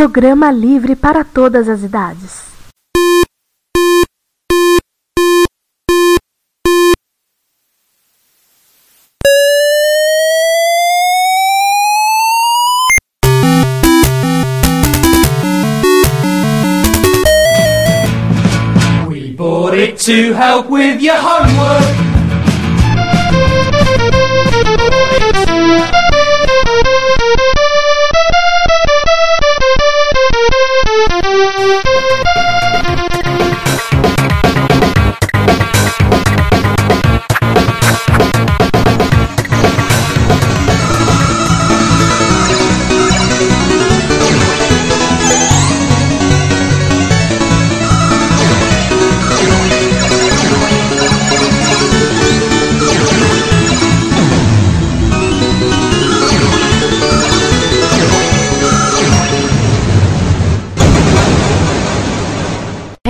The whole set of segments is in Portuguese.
Programa livre para todas as idades. We bought it to help with your homework.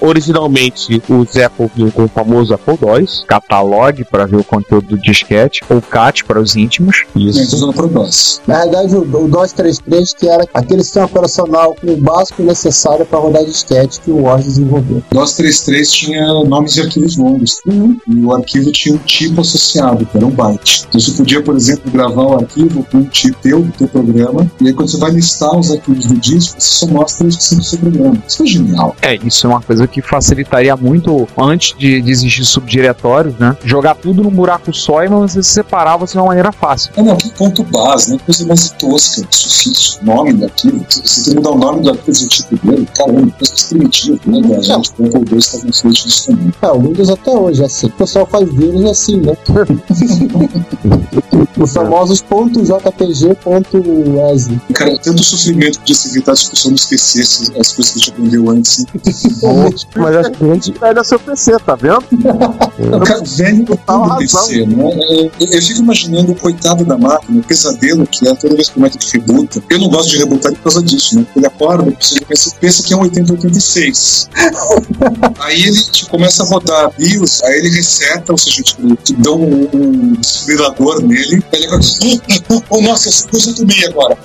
Originalmente, os Apple vinham com o famoso Apple II, catalog para ver o conteúdo do disquete, ou CAT para os íntimos. Isso. usando Pro DOS. Na realidade, o, o DOS 33, que era aquele sistema operacional com o básico necessário para rodar disquete que o Word desenvolveu. DOS 33 tinha nomes de arquivos longos. E o arquivo tinha um tipo associado, que era um byte. Então você podia, por exemplo, gravar o arquivo com um tipo teu, do teu programa, e aí quando você vai listar os arquivos do disco, você só mostra a descrição do seu programa. Isso foi genial. É, isso é uma coisa que facilitaria muito antes de, de existir subdiretórios, né? Jogar tudo num buraco só e você separava de uma maneira fácil. É, não, que ponto base, né? Coisa mais tosca, sufixo, nome do arquivo. Você tem que mudar o nome do arquivo e o tipo dele. Caramba, coisa primitiva, né? A gente, com o Apple II estava em frente disso também. É, o Windows até hoje é assim. O pessoal faz vírus assim, né? Os famosos .jpg.exe. Cara, tanto sofrimento podia ser evitado se a pessoa não esquecesse as coisas que a gente aprendeu antes. Mas a gente pega seu PC, tá vendo? Cara, velho é tudo razão. PC, né? É, Eu, eu fico imaginando o coitado da máquina, o pesadelo que é toda vez que o Mac rebuta. Eu não gosto de rebutar por causa disso, né? Ele acorda, pensa, pensa que é um 8086. aí ele tipo, começa a rodar BIOS, aí ele reseta, ou seja, tipo, te dá um, um desfibrilador nele, aí ele agora, oh, oh, nossa, eu concentrei agora.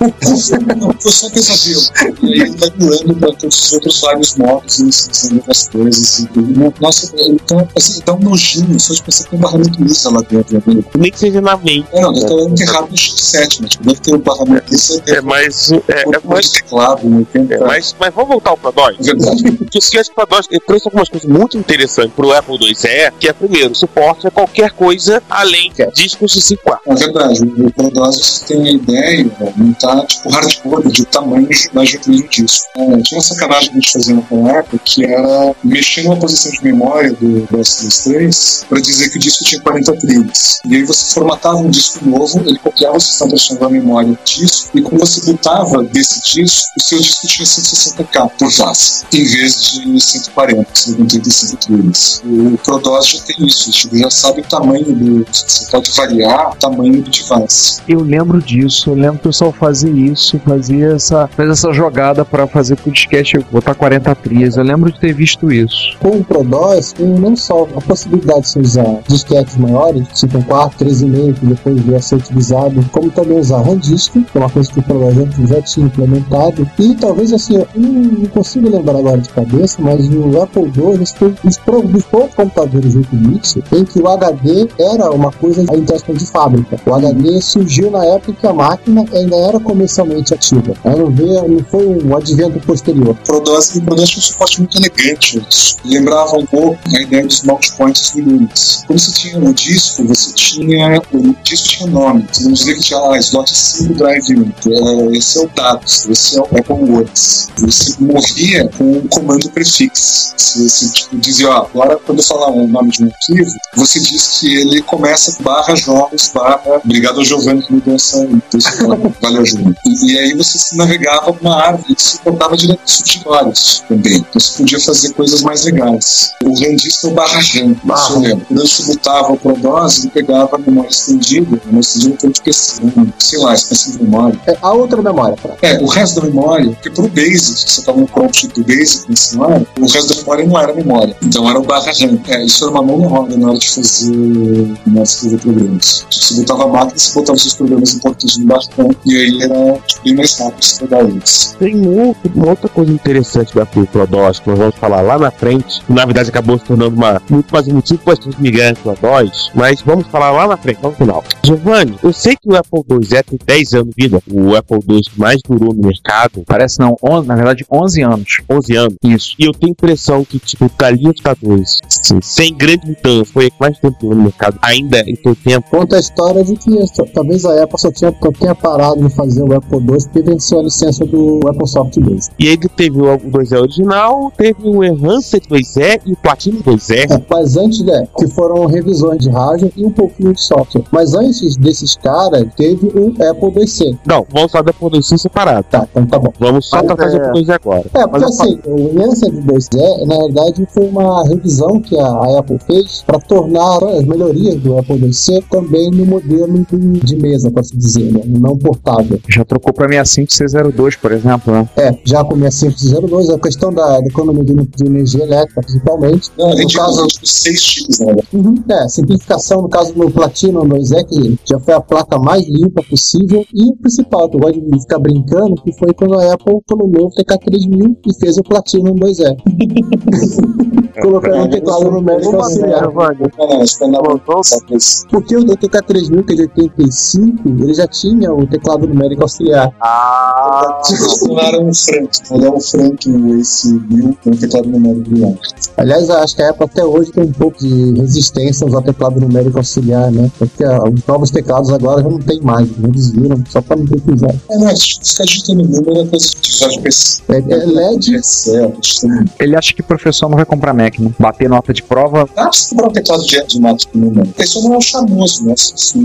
Não, foi só um pesadelo. E aí ele vai pulando para todos os outros vários modos e esquecendo outras coisas. E, tudo. nossa, então, assim, dá um nojinho, só de pensar que tem um barramento lisa lá dentro. Né? Nem que seja na mente. É, não, deve ter enterrado no chipset, né? Tipo, deve ter um barramento lisa. É, mas. É, é, mais mas, teclado, né? É, mas, mas vamos voltar ao Prodós? Verdade. Porque o Sketch Prodós ele trouxe algumas coisas muito interessantes pro Apple II é que é, primeiro, suporte a qualquer coisa além de discos de 5 É verdade, o Prodose você tem a ideia, né, não tá tipo hardcode de tamanho da GPU do disco. É, tinha uma sacanagem que a gente fazia naquela época que era mexer numa posição de memória do S33 para dizer que o disco tinha 40 trilhas. E aí você formatava um disco novo, ele copiava o sistema da memória do disco, e quando você botava desse disco, o seu disco tinha 160k por face, em vez de 140, 135 trilhas. O Prodose já tem isso, tipo, já sabe o tamanho do. Você pode variar o tamanho do device. Eu lembro disso, eu lembro que o pessoal fazia isso, fazia essa, fez essa jogada pra fazer pro disquete botar 40 trias. Eu lembro de ter visto isso. Com o ProDOS, tem não só a possibilidade de se usar disquetes maiores, tipo 4, 3,5, que depois veio a ser utilizado, como também usar RAM disk, que é uma coisa que o ProDOS já- tinha implementado. E talvez assim, eu não, consigo lembrar agora de cabeça, mas o Apple II foi dos, pro- dos poucos computadores 8 bits em que o HD era uma coisa entre aspas, de fábrica. O HD surgiu na época que a máquina ainda era comercialmente ativa. Ela não, veio, não foi um advento posterior. Prodose tinha um suporte muito elegante. Lembrava um pouco a ideia dos multipoints do Linux. Quando você tinha o disco, você tinha. O disco tinha nome. Você não dizia que tinha ah, slot 5 drive 1. É, Esse é o dados, esse é o Apple Words. Você movia com um comando prefix. Você, você tipo, dizia, ó, agora quando eu falar o nome de um arquivo, você diz que ele começa com barra jogos, barra. Obrigado ao Giovanni que me deu essa. Valeu, Giovanni. E, e aí você se navegava uma árvore que suportava direto subdivários também. Então você podia fazer coisas mais legais. O é o barra RAM. Isso eu lembro. Quando você botava o ProDOS, ele pegava a memória estendida, a memória estendida foi de PC, sei lá, expansão de memória. É, a outra memória, pra. É, o resto da memória, porque pro Basic, você tava no prompt do Basic no celular, o resto da memória não era memória. Então era o barra RAM. É, isso era uma mão na roda na hora de fazer, na hora de escrever programas. Você botava a máquina, você botava os seus programas importantes no barra RAM, e aí era tipo, bem mais rápido você pegar eles. Tem um outro- uma outra coisa interessante da ProDOS que nós vamos falar lá na frente, que na verdade acabou se tornando uma, muito mais um motivo para as pessoas migrarem para DOS, mas vamos falar lá na frente, lá no final. Giovanni, eu sei que o Apple IIe tem 10 anos de vida, o Apple II que mais durou no mercado, Parece não, on- na verdade 11 anos. 11 anos. Isso. E eu tenho a impressão que, tipo, o Calinho tá 2, sem grande mudança, foi mais tempo durou no mercado, ainda em todo tempo. Conta a história de que talvez a Apple só tinha, só tenha parado de fazer o Apple II porque venceu a licença do Apple Soft Base. E aí teve o 2E original, teve o Enhanced 2E e o Platinum 2E. É, mas antes, né, que foram revisões de hardware e um pouquinho de software. Mas antes desses caras, teve o Apple IIc. Não, vamos falar da Apple II separado. Tá, então tá bom. Vamos só tratar de é- Apple II agora. É, porque Mas assim, o de 2E, na verdade, foi uma revisão que a, Apple fez para tornar as melhorias do Apple IIc também no modelo de, mesa, para se dizer, né, não portável. Já trocou pra 65C02, por exemplo, né? É, já com a 6502, a questão da, da economia de, de energia elétrica, principalmente. A no gente caso, tipo, seis chips, né? Uhum. É, simplificação no caso do Platinum 2E, que já foi a placa mais limpa possível. E o principal, que eu gosto de ficar brincando, que foi quando a Apple colocou o TK3000 e fez o Platinum 2E. Colocando o teclado numérico auxiliar. Porque o TK3000, que é de 85, ele já tinha o teclado numérico auxiliar. Ah, Funcionaram um Frank. Vou dar um Frank no Ace 1000 com o teclado numérico do lado. Aliás, acho que a Apple até hoje tem um pouco de resistência a usar teclado numérico auxiliar, né? Porque os novos teclados agora já não tem mais, né? eles viram só para não precisar. É, não, ficar digitando número é coisa de usar de. É, é LED É Ele acha que o professor não vai comprar Mac, né? Bater nota de prova. Ah, você comprar um teclado de de mato com número. Isso não é o chamoso, né? Isso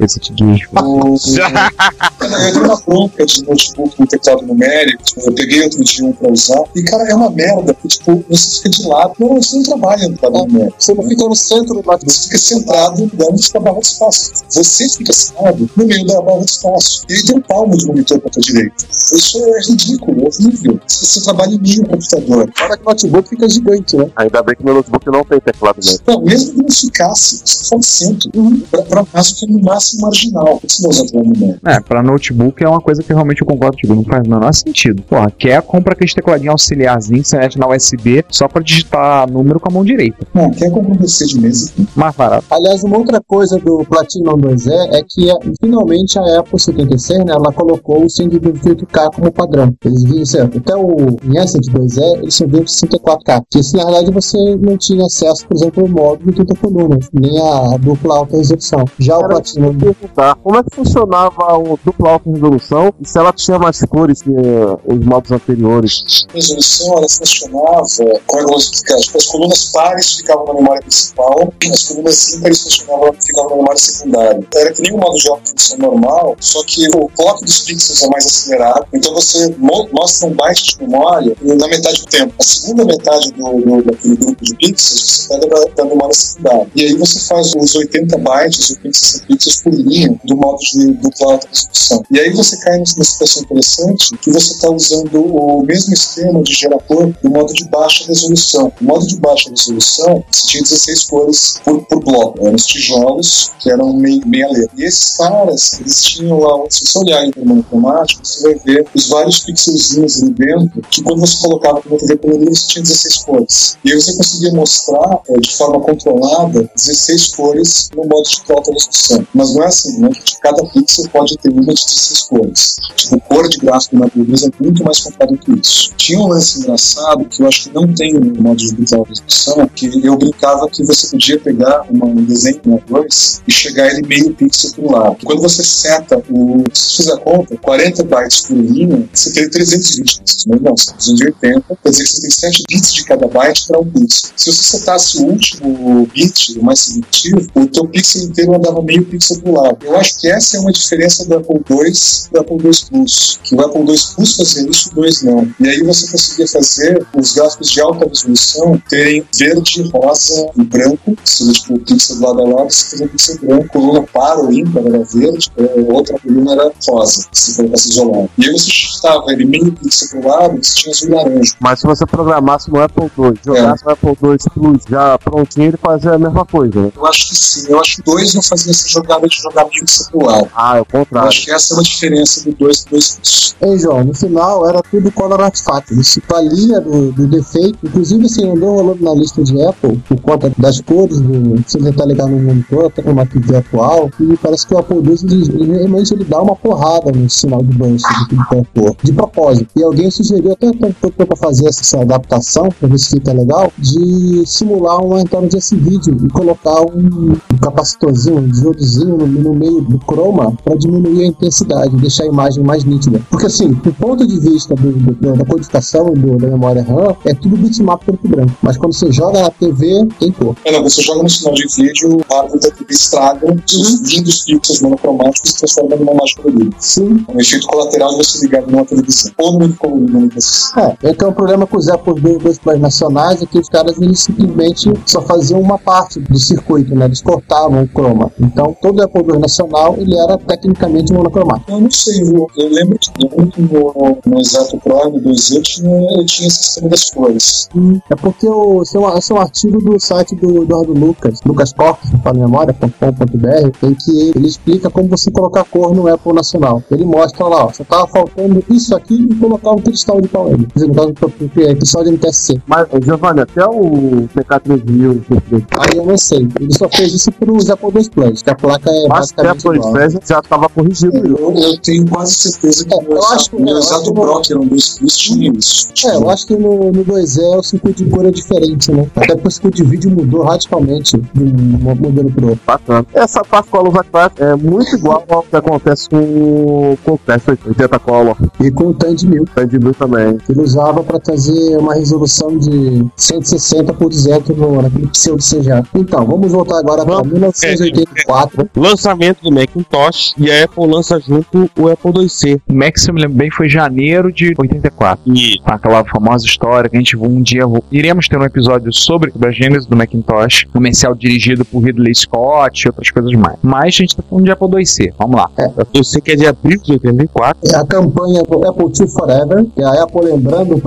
Esse te diz. o... Eu dei uma bronca de notebook com teclado numérico. Eu peguei outro dia um pra usar. E, cara, é uma merda. Porque, tipo, você fica de lado. Não, você não trabalha no numérico. Você não fica no centro do notebook. Você fica centrado dentro da barra de espaço. Você fica sentado no meio da barra de espaço. E aí tem um palmo de monitor pra tua direita. Isso é ridículo, horrível. Você, você trabalha em meio ao computador. Fora que o notebook fica gigante, né? ainda bem que meu notebook não tem teclado mesmo. Não, mesmo que não ficasse, você faz centro. Pra, pra caso que é no máximo marginal. Você não? É, pra notebook é uma coisa que realmente eu concordo contigo, não faz o menor sentido. Porra, quer compra aquele tecladinho auxiliarzinho que você mete na USB só pra digitar número com a mão direita. Não, quer comprar um PC de mesa? Mais barato. Aliás, uma outra coisa do Platinum 2E é que é, finalmente a Apple 76, né, ela colocou o 128K como padrão. Eles vinham, certo? Até o Yancey 2E, eles só vinham com 64K. Que isso, na realidade, você não tinha acesso, por exemplo, ao módulo de 30 colunas, nem a dupla alta resolução. Já o Platinum perguntar como é que funcionava o dupla alta resolução e se ela tinha mais cores que os modos anteriores. A resolução ela funcionava com as colunas pares ficavam na memória principal, as colunas ímpares funcionavam, ficavam na memória secundária. Era que nem o modo de função normal, só que o clock dos pixels é mais acelerado, então você mo- mostra um byte de memória na metade do tempo. A segunda metade do, do- daquele grupo de pixels você pega da, da memória secundária. E aí você faz os 80 bytes, 80 pixels por linha do modo de dupla alta resolução. E aí você cai numa situação interessante que você está usando o mesmo esquema de gerador do modo de baixa resolução. O modo de baixa resolução tinha 16 cores por, por bloco. Eram os tijolos que eram meio, meia letra. E esses caras, eles tinham lá, se você olhar em monocromático, você vai ver os vários pixelzinhos ali dentro, que quando você colocava para TV colorida, você tinha 16 cores. E aí você conseguia mostrar eh, de forma controlada 16 cores no modo de alta resolução. Mas não é assim, né? Cada pixel pode ter uma de 16 cores. Tipo, cor de gráfico na natureza é muito mais complicado que isso. Tinha um lance engraçado que eu acho que não tem no modo de alta resolução, que eu brincava que você podia pegar uma- um desenho na 2 e chegar ele meio pixel pro lado. Quando você seta o. Se fizer a conta, 40 bytes por linha, você tem 320 pixels. Mas não, você tem 280, quer dizer que você tem 7 bits de cada byte para um pixel. Se você setasse o último bit, o mais significativo, o teu pixel inteiro andava meio pixel pro lado. Eu acho que essa é uma diferença do Apple II e do Apple II Plus. Que o Apple II Plus fazia isso, o 2 não. E aí você conseguia fazer os gráficos de alta resolução ter serem verde, rosa e branco, seja tipo o pixel do lado a lado, se um pixel branco, coluna para ou ímpar era verde, a outra coluna era rosa, se colocasse isolado. E aí você estava ele meio pixel pro lado, você tinha azul e laranja. Mas se você programasse no Apple II, jogasse no Apple II Plus já prontinho, ele fazia a mesma coisa, né? Eu acho que sim, eu acho que 2 não fazia essa jogada de jogar pixel pro lado. Ah, é o Eu contrário. acho que essa é uma diferença do 2 pro 2 Ei, João, no final era tudo color artifact. Isso valia do, do defeito. Inclusive, assim, andou rolando na lista de Apple por conta das cores, do, se tentar ligar no monitor, até uma TV atual. E parece que o Apple II, ele, ele, realmente, ele dá uma porrada no sinal de que de cor, de propósito. E alguém sugeriu, até tentou para fazer essa adaptação, para ver se fica legal, de simular uma entrada de esse vídeo e colocar um, um capacitorzinho, um diodozinho no, no meio do chroma para diminuir a intensidade, deixar a imagem mais nítida. Porque assim, do ponto de vista do- do- da codificação do- da memória RAM, é tudo bitmap preto e branco. Mas quando você joga na TV, tem cor. É, não, você joga no sinal de vídeo, o hardware da TV estraga, os lindos pixels monocromáticos se transformam numa imagem colorida. Sim. É um efeito colateral de você ligar numa televisão. Ou no né? É, é um problema com os Apple II dois planos nacionais é que os caras eles simplesmente só faziam uma parte do circuito, né? Eles cortavam o chroma. Então todo Apple II nacional ele era tecnicamente monocromático. Eu não sei, eu, eu lembro que, lembro que no, no Exato Pro, no 2 eu tinha, eu esse sistema das cores. É porque o, esse, é um, esse é um artigo do site do Eduardo Lucas, lucascorp.memória.com.br, em que ele, ele explica como você colocar cor no Apple Nacional. Ele mostra lá, ó, só tava faltando isso aqui e colocar um cristal de dizer, no caso, cristal de MTSC. Mas, Giovanni, até o PK3000, Aí eu não sei. Ele só fez isso pros Apple II Plus, que a placa é mas até basicamente por igual. já estava corrigido. Eu, eu tenho quase certeza que É, o meu eu Exato- acho- meu eu Exato acho- Pro, que era dos plus, tinha isso. É, eu acho que no, no 2E o circuito de cor é diferente, né? Até porque o circuito de vídeo mudou radicalmente de um modelo pro outro. Bacana. Essa parte color Class é muito igual ao que acontece com, com o Test 80 Color. E com o TAN de 1000. Tá de luz também. Ele usava para trazer uma resolução de 160 por 200 no, naquele pseudo CGA. Então, vamos voltar agora para Vamos. 1984. Lançamento do Macintosh e a Apple lança junto o Apple IIc. O Mac, se eu me lembro bem, foi janeiro de 84. E Com aquela famosa história que a gente um dia iremos ter um episódio sobre a gênese do Macintosh, comercial dirigido por Ridley Scott e outras coisas mais. Mas a gente tá falando de Apple IIc. Vamos lá. eu sei que é de abril de 84. É a campanha do Apple II Forever, que é a Apple lembrando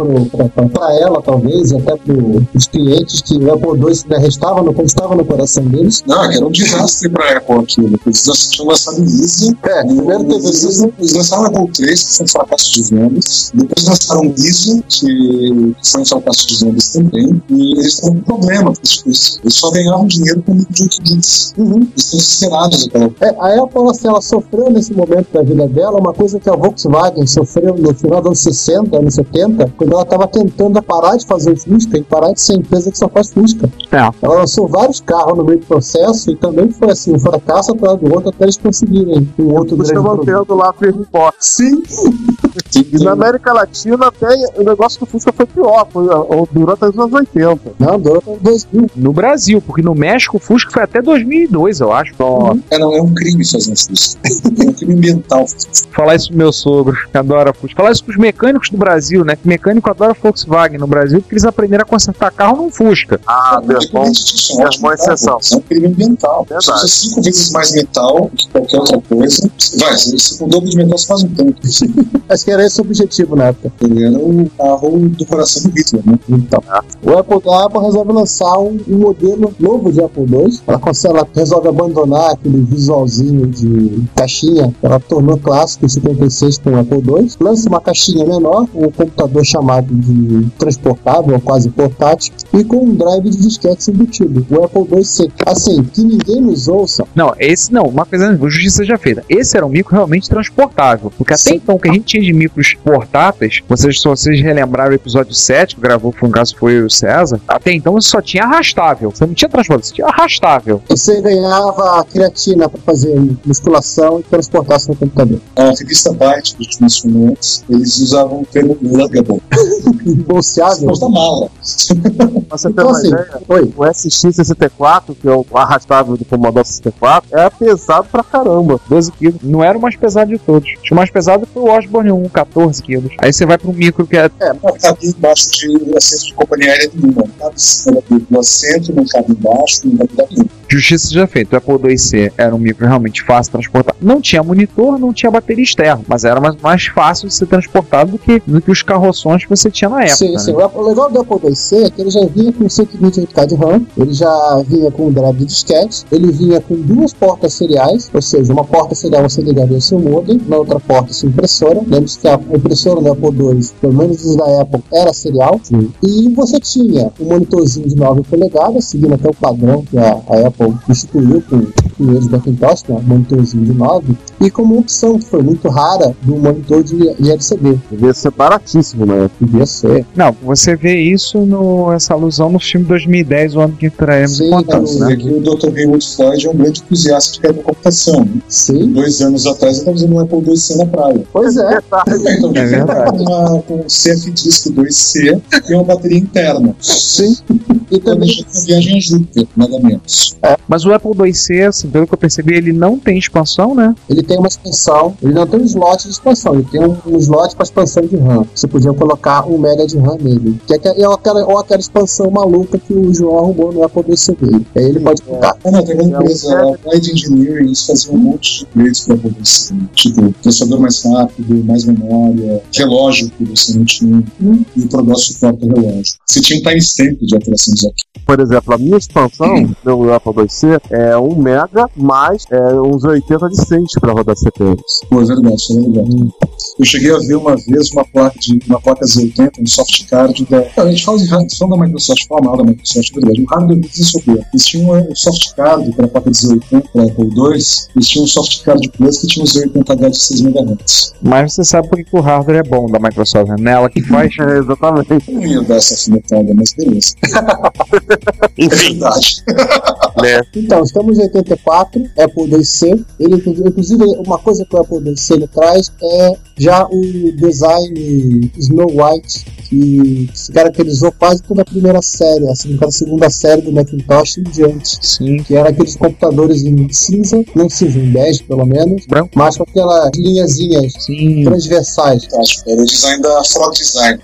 para ela, talvez, e até para os clientes que o Apple II ainda restava no, estava no coração deles. Não, que era um desastre pra Apple aquilo. Eles lanç- tinham lançado o Lisa. É, primeiro teve Eles, isso. eles, eles lançaram o Apple 3, que foi um fracasso de vendas. Depois lançaram o Lisa, que foi um fracasso de vendas também. E eles estavam com problema com isso. Eles só ganhavam dinheiro com o 8 bits. Uhum. Eles estão desesperados época. É, a Apple, assim, ela sofreu nesse momento da vida dela uma coisa que a Volkswagen sofreu no final dos anos 60, anos 70, quando ela estava tentando parar de fazer o Fusca e parar de ser empresa que só faz Fusca. É. Ela lançou vários carros no meio do processo e também foi assim, um fracasso atrás do outro até eles conseguirem um outro Você grande produto. mantendo lá firme forte. Sim, E na América Latina até o negócio do Fusca foi pior, foi, durou até os anos 80. não, deu até 2000. No Brasil, porque no México o Fusca foi até 2002, eu acho. Nossa. É, não, é um crime fazer Fusca. É um crime ambiental. Falar isso pro meu sogro, que adora Fusca. Falar isso pros mecânicos do Brasil, né? Que mecânico adora Volkswagen no Brasil, porque eles aprenderam a consertar carro num Fusca. Ah, Antigamente isso é um ótimo uma exceção. É um crime ambiental. Você Verdade. usa cinco vezes mais metal que qualquer outra coisa. Vai, se você dobro de metal, você faz um tanque. Acho que era esse o objetivo na época. Ele era o carro do coração do Hitler, né? Então, o Apple, a Apple resolve lançar um, um modelo novo de Apple II. Ela, consegue, ela resolve abandonar aquele visualzinho de caixinha que ela tornou clássico em 56 com o Apple II. Lança uma caixinha menor, um computador chamado de transportável, ou quase portátil, e com um drive de disquetes embutido, o Apple II-C. Assim, que ninguém nos ouça, Não, esse não, uma coisa, justiça seja feita. Esse era um micro realmente transportável. Porque até Sim. então, o que a gente tinha de micros portáteis, vocês, se vocês relembraram o episódio 7, que gravou, foi um caso foi o César, até então você só tinha arrastável. Você não tinha transportável, você tinha arrastável. você ganhava creatina para fazer musculação e transportar seu computador. A revista Byte, que a gente mencionou antes, eles usavam o termo luggable. Bolseável. Da mala. Você ter Então, uma assim, ideia, oi. o SX64, que é o arrastável do Commodore 64, é pesado pra caramba. 12 quilos. Não era o mais pesado de todos. O mais pesado foi o Osborne 1, 14 quilos. Aí você vai para um micro que é. É, a cabine embaixo de assento de companhia aérea nenhuma. Não cabe em cima da- do assento, não cabe embaixo, não cabe nenhum. Justiça já feita. O Apple IIc era um micro realmente fácil de transportar. Não tinha monitor, não tinha bateria externa, mas era mais, mais fácil de ser transportado do que, do que os carroções que você tinha na época. Sim, né? sim. O O legal do Apple IIc é que ele já vinha com 128K de RAM, ele já vinha com um drive de disquete, ele vinha com duas portas seriais, ou seja, uma porta serial você ligaria o seu modem, na outra porta sua impressora. Lembre-se que a impressora do Apple II, pelo menos os da Apple, era serial. E você tinha um monitorzinho de 9 polegadas, seguindo até o padrão que a, a Apple instituiu com os primeiros Macintosh, né, um monitorzinho de 9. E como opção, que foi muito rara, do monitor de, de LCD. Devia ser baratíssimo, né? Devia ser. Não, você vê isso, no, essa alusão no filme 2010, o ano que entraremos em Sim, contato, sim. né? E o Dr. Haywood Floyd é um grande entusiasta de computação. Né? Sim. Dois anos atrás ele estava usando um Apple IIc na praia. Pois é. Então, É verdade. Uma, com um CF Disco 2C e uma bateria interna. Sim. E também Planejando uma viagem a Júpiter, nada menos. Mas o Apple IIc, assim, pelo que eu percebi, ele não tem expansão, né? ele tem uma expansão, ele não tem um slot de expansão, ele tem um, um slot para expansão de RAM. Você podia colocar um mega de RAM nele. Que é, que- é aquela, ou aquela expansão maluca que o João arrumou no Apple IIc dele. Aí ele pode colocar. Ah, não, tem uma empresa, a Applied Engineering, eles faziam um monte de upgrades para Apple IIc. Tipo, processador mais rápido, mais memória, relógio que você não tinha, e o Prodós suporta o relógio. Você tinha um timestamp de operações aqui. Por exemplo, a minha expansão do Apple IIc é 1 mega mais é, uns 80 de cente para rodar CPMs. Pô, é verdade, é verdade. Eu cheguei a ver uma vez uma placa de uma placa Z80, um soft card da. A gente fala de hardware, da Microsoft, fala mal da Microsoft, é verdade. Um hardware e software. Eles tinham um soft card para a placa de Z80, para Apple II, eles tinham um soft card Plus que tinha um Z80H de 6 MHz. Mas você sabe por que o hardware é bom da Microsoft, né? Nela que faz. É, exatamente. Eu não ia dar essa afinetada, mas beleza. É Enfim, verdade. né? Então, estamos em 84, Apple IIc. Ele, inclusive, uma coisa que o Apple IIc ele traz é já o design Snow White, que se caracterizou quase toda a primeira série, assim, toda a segunda série do Macintosh em diante. Sim. Que era aqueles computadores em cinza, não cinza, em bege pelo menos, Branco. mas com aquelas linhazinhas Sim. transversais. Fantástico. Era o design da Frog Design,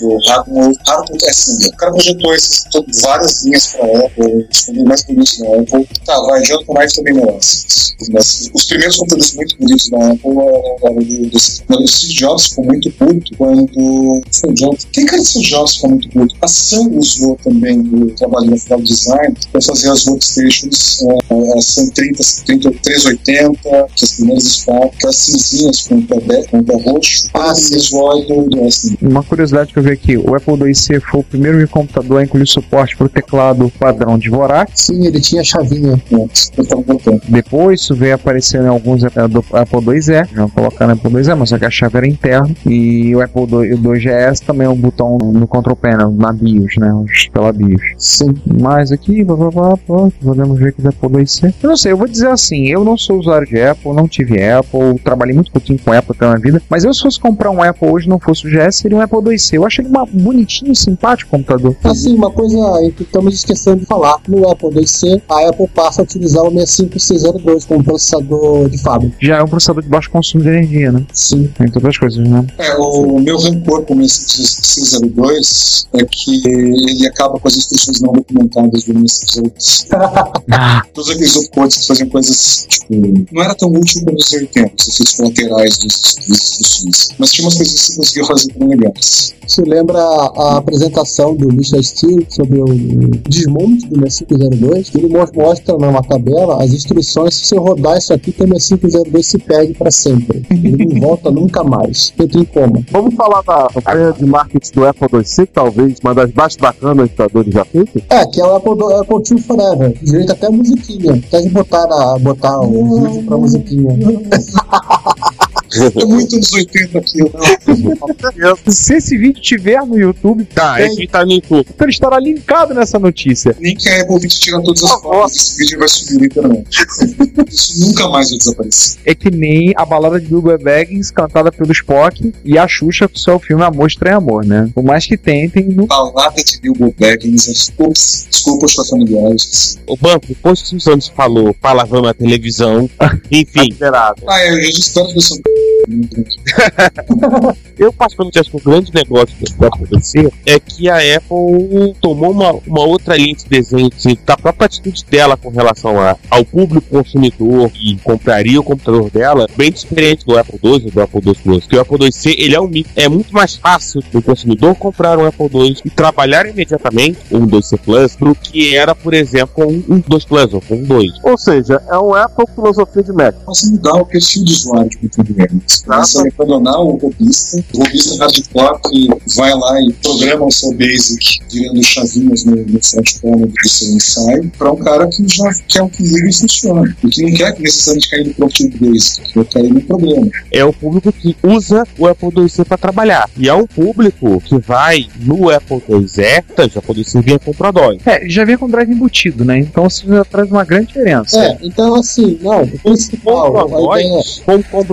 do Hartmut Essender. O cara projetou esses, várias linhas para a Apple, mais bonitos da Apple. Tá, vai, Jonathan Knight também merece. Mas os primeiros computadores muito bonitos da Apple eram do, do, do Steve Jobs ficou muito puto quando. Foi o Jobs. Quem cara do Steve Jobs ficou muito puto? A Sam usou também o trabalho da Frog Design para fazer as workstations. eh, a Sam 30, 30, 380, que as primeiras espaços, aquelas cinzinhas com o pé o roxo. Ah, o visual do, do assim. Uma curiosidade que eu vi aqui: o Apple IIc foi o primeiro computador a incluir suporte para o teclado padrão de Vorak. Sim, ele tinha chavinha. né? Botando. Depois isso veio aparecendo em alguns eh, do Apple IIe, já colocaram no Apple IIe, mas só que a chave era interna. E o Apple II, o 2GS também é um botão no control panel, na BIOS, né? Pela BIOS. Sim. Mas aqui, blá, blá, blá, blá, podemos ver que da Apple IIc. Eu não sei, eu vou dizer assim, eu não sou usuário de Apple, não tive Apple, trabalhei muito pouquinho com Apple até na vida, mas eu se fosse comprar um Apple hoje não fosse o GS, seria um Apple IIc. Eu achei uma, bonitinho, simpático o computador. Assim, uma coisa que estamos esquecendo de falar, no Apple IIc, a Apple passa a utilizar o 65602 como processador de fábrica. Já é um processador de baixo consumo de energia, né? Sim. Entre outras coisas, né? É, o meu rancor com esse 602 é que ele acaba com as instruções não documentadas do 602. Todos aqueles opcodes que faziam coisas, tipo, não era tão útil como os 80, os efeitos colaterais das das instruções. Mas tinha umas coisas que você conseguia fazer tão legais. Isso lembra a, apresentação do Mr. Steele sobre o desmonte do 6502, que ele mos- mostra numa tabela as instruções, se você rodar isso aqui, teu 6502 se perde para sempre. Ele não volta nunca mais. Eu tenho como. Vamos falar da campanha de marketing do Apple IIc, talvez uma das mais bacanas que a Dori já fez. É, que é o Apple, do- Apple II Forever. Direito até a musiquinha. Até de botar, a, botar o vídeo pra musiquinha. É muito anos 80 aquilo. Se esse vídeo tiver no YouTube, Tá, esse tá no YouTube. então ele estará linkado nessa notícia. Nem que a Apple 20 tira todas as fotos desse vídeo vai subir internet. Isso nunca mais vai desaparecer. É que nem a balada de Bilbo Baggins cantada pelo Spock e a Xuxa com seu filme Amor Estranho Amor, né? Por mais que tentem, não Balada de Bilbo Baggins. Desculpa os familiares. O banco, depois que o Santos falou palavrão na televisão, enfim. Ah, eu já disse tantas pessoas. Eu particularmente acho que o grande negócio do Apple PC é que a Apple tomou uma, uma outra linha de desenho assim, da própria atitude dela com relação a, ao público consumidor que compraria o computador dela, bem diferente do Apple II e do Apple II Plus. Porque o Apple IIc ele é um mito. É muito mais fácil do consumidor comprar um Apple II e trabalhar imediatamente um 2C Plus do que era, por exemplo, com um 2 Plus ou com um 2. Ou seja, é um Apple filosofia de Mac. Mudar o perfil do usuário de conteúdo. Você começa a abandonar o robista, o robista hardcore que vai lá e programa o seu basic virando chavinhas no, no front panel do seu ensaio, para um cara que já quer o que liga e funciona. E que não quer necessariamente cair no próprio basic, quer cair no problema. É o público que usa o Apple IIc para trabalhar. E é um público que vai no Apple IIe, já Apple IIc vinha com Prodói. É, já vinha com drive embutido, né? Então isso já traz uma grande diferença. É, então assim, não, o Com principal, a ideia Prodói, com com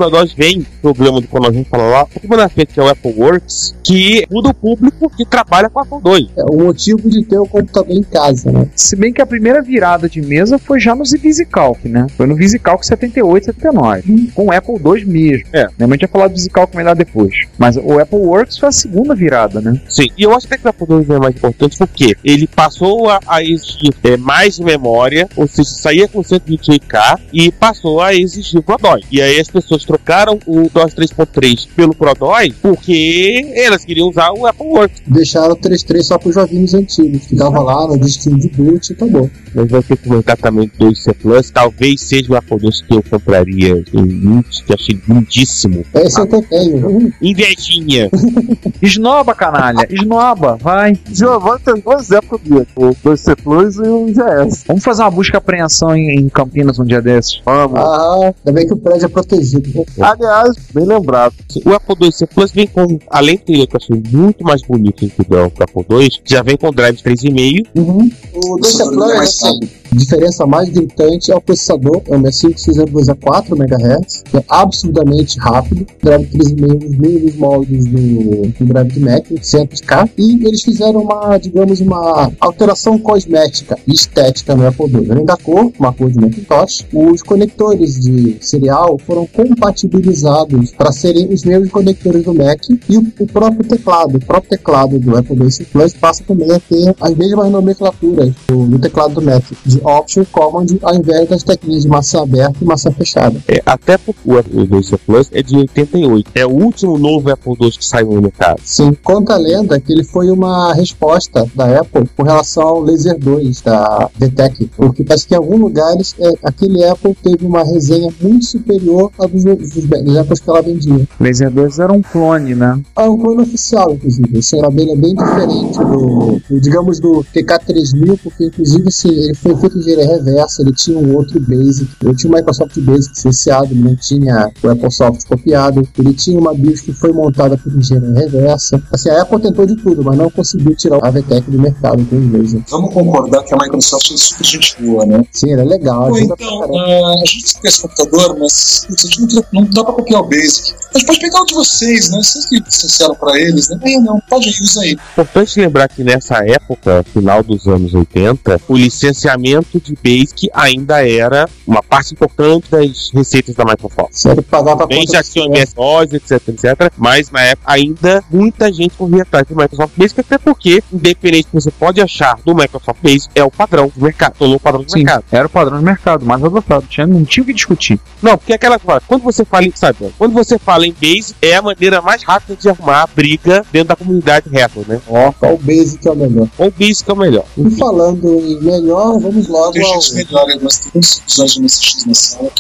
Vem programa do quando a gente fala lá, o que na frente é o Apple Works, que muda o público que trabalha com Apple II. é o motivo de ter o computador em casa, né? Se bem que a primeira virada de mesa foi já no VisiCalc, né? Foi no VisiCalc 78, 79. Com o Apple II mesmo. É. Minha mãe tinha falado do VisiCalc melhor depois. Mas o Apple Works foi a segunda virada, né? Sim, e eu acho que o Apple II é mais importante porque ele passou a, a exigir é, mais memória, ou seja, saía com 128K e passou a exigir o ProDOI. E aí as pessoas trocaram o DOS 3.3 pelo ProDOI porque elas queriam usar o Apple Works. Deixaram o 3.3 só para os joguinhos antigos. Ficava lá no disquinho de boot e acabou. Mas vai ter que comentar também do 2C Plus, talvez seja o Apple II que eu compraria em que achei lindíssimo. Esse eu tenho. Invejinha. Esnoba, canalha. Esnoba, vai. Giovanni tem dois Apple Gear, o 2C Plus e o GS. Vamos fazer uma busca e apreensão em, em Campinas um dia desses. Vamos. Ah, ainda bem que o prédio é protegido. Aliás, bem lembrado. O Apple IIc Plus vem com, além de ter que eu achei muito mais bonito que o Apple II, já vem com drive 3,5. Uhum. O 2 processador Plus, é diferença mais gritante é o processador, é o 6562 a 4 MHz, que é absurdamente rápido, drive 3,5 nos mesmos moldes do, do drive de Mac, 800K, e eles fizeram uma, digamos, uma alteração cosmética e estética no Apple II. Além da cor, uma cor de Macintosh, os conectores de serial foram compatibilizados para serem os mesmos conectores do Mac e o, o próprio teclado, o próprio teclado do Apple II Plus passa também a ter as mesmas nomenclaturas do, do teclado do Mac, de Option Command, ao invés das teclinhas de maçã aberta e maçã fechada. É, até porque o Apple IIc Plus é de 88. É o último novo Apple II que saiu no mercado. Sim, conta a lenda que ele foi uma resposta da Apple com relação ao Laser 2 da VTech, porque parece que em algum lugar eles, é, aquele Apple teve uma resenha muito superior à dos, dos, dos Apples que ela vendia. Laser 2 era um clone, né? Ah, um clone oficial, inclusive. Esse era bem, é bem diferente do, do, digamos, do TK3000, porque inclusive assim, ele foi em engenharia reversa, ele tinha um outro Basic, ele tinha o Microsoft Basic licenciado, ele não tinha o Apple Soft copiado, ele tinha uma BIOS que foi montada por engenharia reversa. Assim, a Apple tentou de tudo, mas não conseguiu tirar a VTech do mercado com os lasers. Vamos concordar que a Microsoft é super gente boa, né? Sim, era legal. Pô, então, ah, a gente tem esse computador, mas putz, a gente não, não dá pra copiar o Basic. A gente pode pegar o de vocês, né? Vocês que licenciaram pra eles, né? Não, não, pode ir, usa aí. Importante lembrar que nessa época, final dos anos 80, o licenciamento de Basic ainda era uma parte importante das receitas da Microsoft. Sério, pagava a Bem, já do tinha CS. MS-DOS, etc, etc. Mas na época ainda muita gente corria atrás do Microsoft Basic, até porque, independente do que você pode achar do Microsoft Basic, é o padrão do mercado. Tornou o padrão do Sim, mercado. era o padrão de mercado, mais adotado. Tinha, não tinha o que discutir. Não, porque é aquela coisa, quando você fala em, sabe, quando você fala em Basic, é a maneira mais rápida de arrumar briga dentro da comunidade retro, né? Ó, qual o Basic é o melhor. Ou Basic é o melhor. E falando em melhor, vamos logo Tem ao... gente melhor, eu gosto de uns episódios de MSX na sala.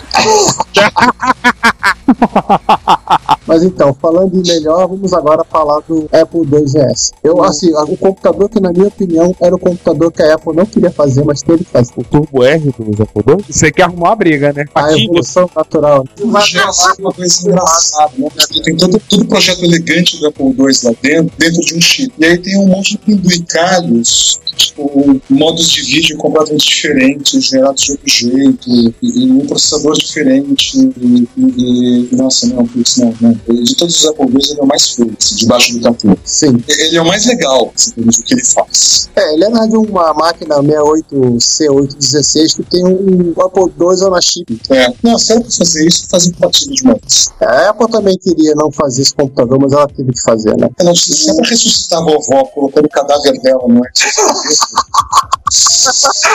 Mas então, falando em melhor, vamos agora falar do Apple IIs. Eu, assim, o computador que, na minha opinião, era o computador que a Apple não queria fazer, mas teve que fazer. O Turbo R do Apple II, Você quer arrumar uma briga, né? A evolução natural. O GS é uma coisa engraçada, né? Porque Tem todo, todo projeto elegante do Apple II lá dentro, dentro de um chip. E aí tem um monte de penduricalhos, tipo, modos de vídeo completamente diferentes, gerados de outro jeito, e, e um processador diferente, e, e- e- nossa, não, putz, não, não. De todos os Apple II, ele é o mais feio, assim, debaixo do capô. Sim. Ele é o mais legal, assim, pelo menos, o que ele faz. É, ele é na de uma máquina 68C816 que tem um Apple II na chip. É, não, se era pra fazer isso, fazia um patinho demais. A Apple também queria não fazer esse computador, mas ela teve que fazer, né? Ela se é pra ressuscitar a vovó, colocando o cadáver dela no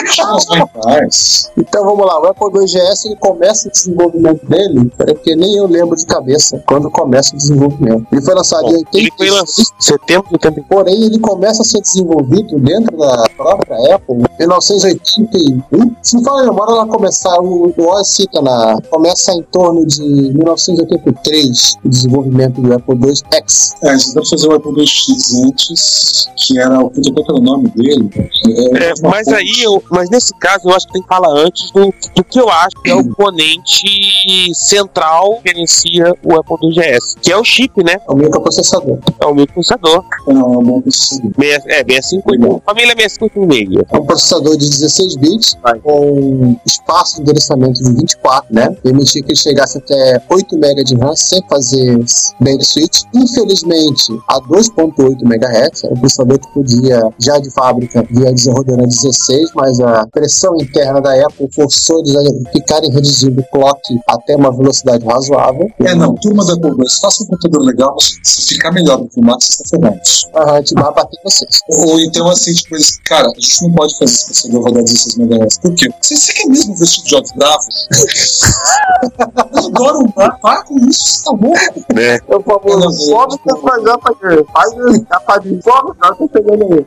Deixa em. Então vamos lá, o Apple II GS ele começa o desenvolvimento dele, porque nem eu lembro de cabeça quando começa o desenvolvimento. Ele foi lançado em Bom, ele foi 86, lançado em setembro de 84. porém ele começa a ser desenvolvido dentro da própria Apple em 1981. Se não fala a memória, ela começar, o, o OS na, começa em torno de 1983 o desenvolvimento do Apple II X. É, você deve fazer o Apple IIX antes, que era o que era o nome dele? É, mas aí, eu, mas nesse caso, eu acho que tem que falar antes do, do que eu acho que é o componente central que gerencia o Apple II GS, que é o chip, né? É o microprocessador. É o microprocessador. Não, é. Meia- É, 65, família 65 É um processador de 16 bits Vai. com espaço de endereçamento de 24, né? Permitia que ele chegasse até 8 MB de RAM sem fazer band switch. Infelizmente, a 2.8 MHz, era um processador que podia, já de fábrica, via desenvolvedor a 16, mas a pressão interna da Apple forçou eles a ficarem reduzindo o clock até uma velocidade razoável. É, não, turma da Apple II, faça um computador legal, mas se ficar melhor do que o Max, você tá ferrado. A gente vai bater vocês. Ou então, assim, tipo, eles, cara, a gente não pode fazer esse processador rodar 16 MHz. Por quê? Você, você quer mesmo ver Steve Jobs bravo? Eu adoro um bar, para com isso, você tá louco? né? Eu, por favor, Não, sobe não, que faz faz a padrinha, sobe, cara, tá chegando aí.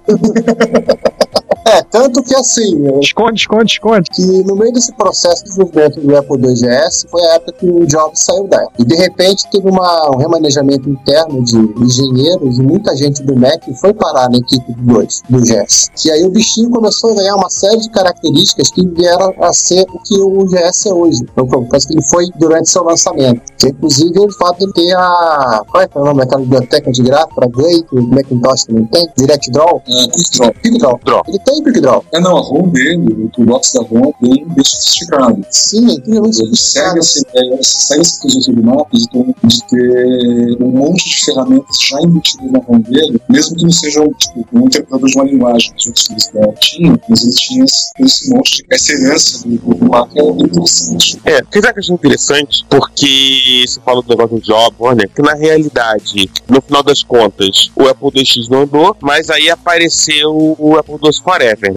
É, tanto que assim, eu Esconde, esconde, esconde. que no meio desse processo de desenvolvimento do Apple II GS foi a época que o Jobs saiu da Apple. E de repente teve uma, um remanejamento interno de engenheiros e muita gente do Mac foi parar na equipe do 2, do GS. E aí o bichinho começou a ganhar uma série de características que vieram a ser o que o GS é hoje. Então, que ele foi durante seu lançamento. Que, inclusive o fato de ele ter a. Qual é que é o nome daquela biblioteca de gráfico para Gui, que o Macintosh também tem? Direct Draw? É, Quick Draw. Quick Draw. Draw. Ele tem Draw. É, não, a ROM dele, o toolbox da ROM é bem, bem sofisticado. Sim, é incrivelmente Ele segue sofisticado. essa ideia, segue essa filosofia do Maps de ter, de ter um monte de ferramentas já embutidas na ROM dele, mesmo que não sejam tipo, um interpretador de uma linguagem que os outros filhos dela tinham, mas ele tinha esse, esse monte de essa herança do, Mac é interessante. É, o que eu acho interessante, porque você fala do negócio do job, né? Que na realidade, no final das contas, o Apple IIX não andou, mas aí apareceu o Apple II Forever.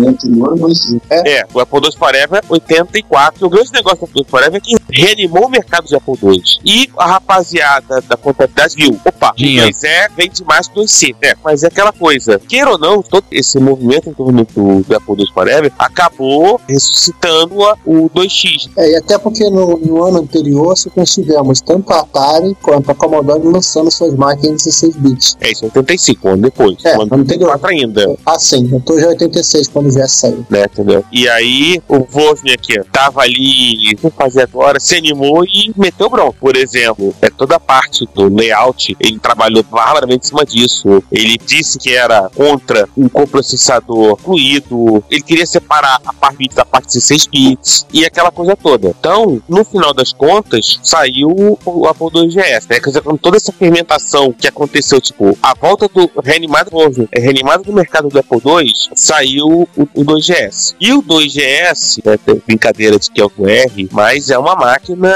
É anterior, mas É, o Apple II Forever 84. O grande negócio do Apple II Forever é que reanimou o mercado de Apple II. E a rapaziada da contabilidade viu: opa, Dinheiro. o 2E vende mais que o 2C. É, mas é aquela coisa, queira ou não, todo esse movimento em torno do, do Apple II Forever acabou ressuscitando a- o 2X. É, e até porque no, no ano anterior nós tivemos tanto a Atari quanto a Commodore lançando suas máquinas 16 bits. É isso, 85, um ano depois. É, um ano anterior. 84 ainda. Ah, sim, eu tô já em 86 quando GS saiu. né, entendeu? E aí o Wozniak tava ali, o fazer agora, se animou e meteu bronco. Por exemplo, é toda a parte do layout, ele trabalhou barbaramente em cima disso. Ele disse que era contra um coprocessador fluido, ele queria separar a parte da parte 16 bits e aquela coisa toda. Então, no final das contas, saiu o Apple II GS, né? Quer dizer, com toda essa fermentação que aconteceu, tipo, a volta do reanimado, é, reanimado do mercado do Apple II, saiu o, o 2GS. E o 2GS, né, tem brincadeira de que é o R, mas é uma máquina.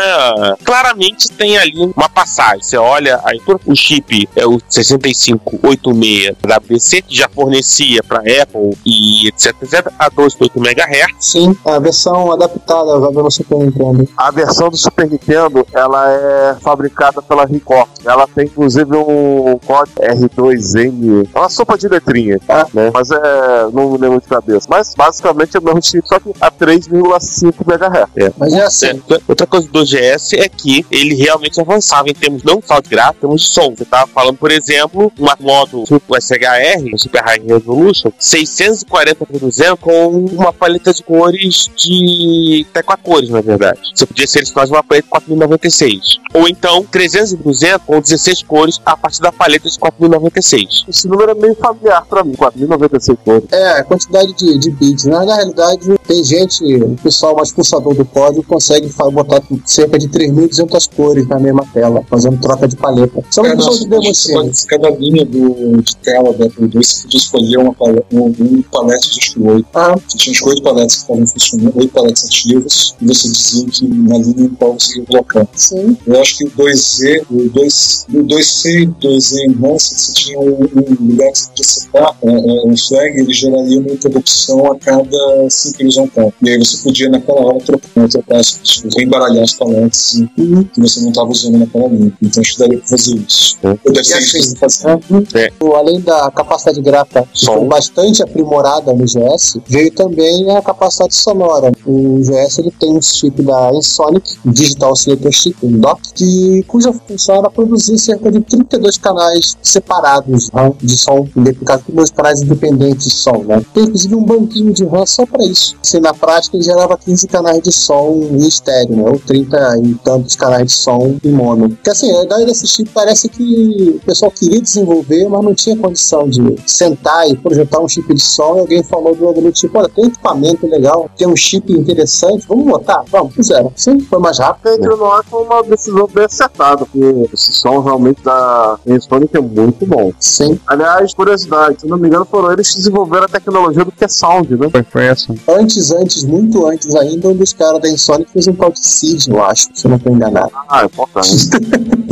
Claramente tem ali uma passagem. Você olha, aí o chip é o 6586 WC, que já fornecia para Apple e etc, etc, a 2.8 MHz. Sim, a versão adaptada usada no Super Nintendo. A versão do Super Nintendo, ela é fabricada pela Record. Ela tem inclusive um código R2N, é uma sopa de letrinha, né? Mas é, não me lembro de cabeça. Mas basicamente é o mesmo chip, só que a 3,5 MHz. Mas é assim, É, Outra coisa do GS é que ele realmente avançava em termos não só de gráfico, em termos de som. Você tava falando, por exemplo, um modo tipo SHR, um Super High Resolution, 640 por 200 com uma paleta de cores de até quatro cores, na verdade. Você podia selecionar uma paleta de 4096. Ou então 300 por 200 com 16 cores a partir da paleta de 4096. Esse número é meio familiar pra mim, 4.900. 96 cores. É, a quantidade de, de bits. Na, na realidade, tem gente, o pessoal mais pulsador do código consegue botar cerca de 3.200 cores na mesma tela, fazendo troca de paleta. Só uma pessoa de pode- cada linha do, de tela da Apple II você podia escolher uma paleta, um, um palete de acho que oito. Ah, Você tinha acho que oito paletes que estavam funcionando, oito paletes ativos, e você dizia que na linha em qual você ia colocar. sim. Eu acho que o 2Z, o 2, o 2C e o 2Z Enhanced, você tinha um, um lugar que você podia setar um flag, ele geraria uma interrupção a cada 5 horizontal. E aí você podia naquela hora trocar, trocar tipo, reembaralhar as paletes Uhum. que você não estava usando naquela linha. Então acho que daria pra fazer isso. É. Ou deve ser isso que assim, você fazendo. É. O- Além da capacidade gráfica que Som. foi bastante aprimorada no GS, veio também a capacidade sonora. O GS ele tem um chip da Ensonic, Digital Oscillator Chip, um DOC, que, cuja função era produzir cerca de 32 canais separados RAM de som, identificado com dois canais independentes de som. Né? Tem inclusive um banquinho de RAM só para isso. Assim, na prática, ele gerava 15 canais de som em estéreo, né? ou 30 e tantos canais de som em mono. Porque assim, a ideia desse chip parece que o pessoal queria desenvolver, mas não tinha condição de sentar e projetar um chip de som e alguém falou do do tipo, olha, tem equipamento legal, tem um chip interessante, vamos botar? Vamos, fizeram. Sim, foi mais rápido. Entre nós foi uma decisão bem acertada, porque esse som realmente da Sonic é muito bom. Sim. Aliás, curiosidade, não me engano, foram eles que desenvolveram a tecnologia do que é sound, né? Foi, foi essa. Antes, antes, muito antes ainda, um dos caras da Insonic fez um tal de Seed, eu acho, se eu não estou enganado. Ah, é importante.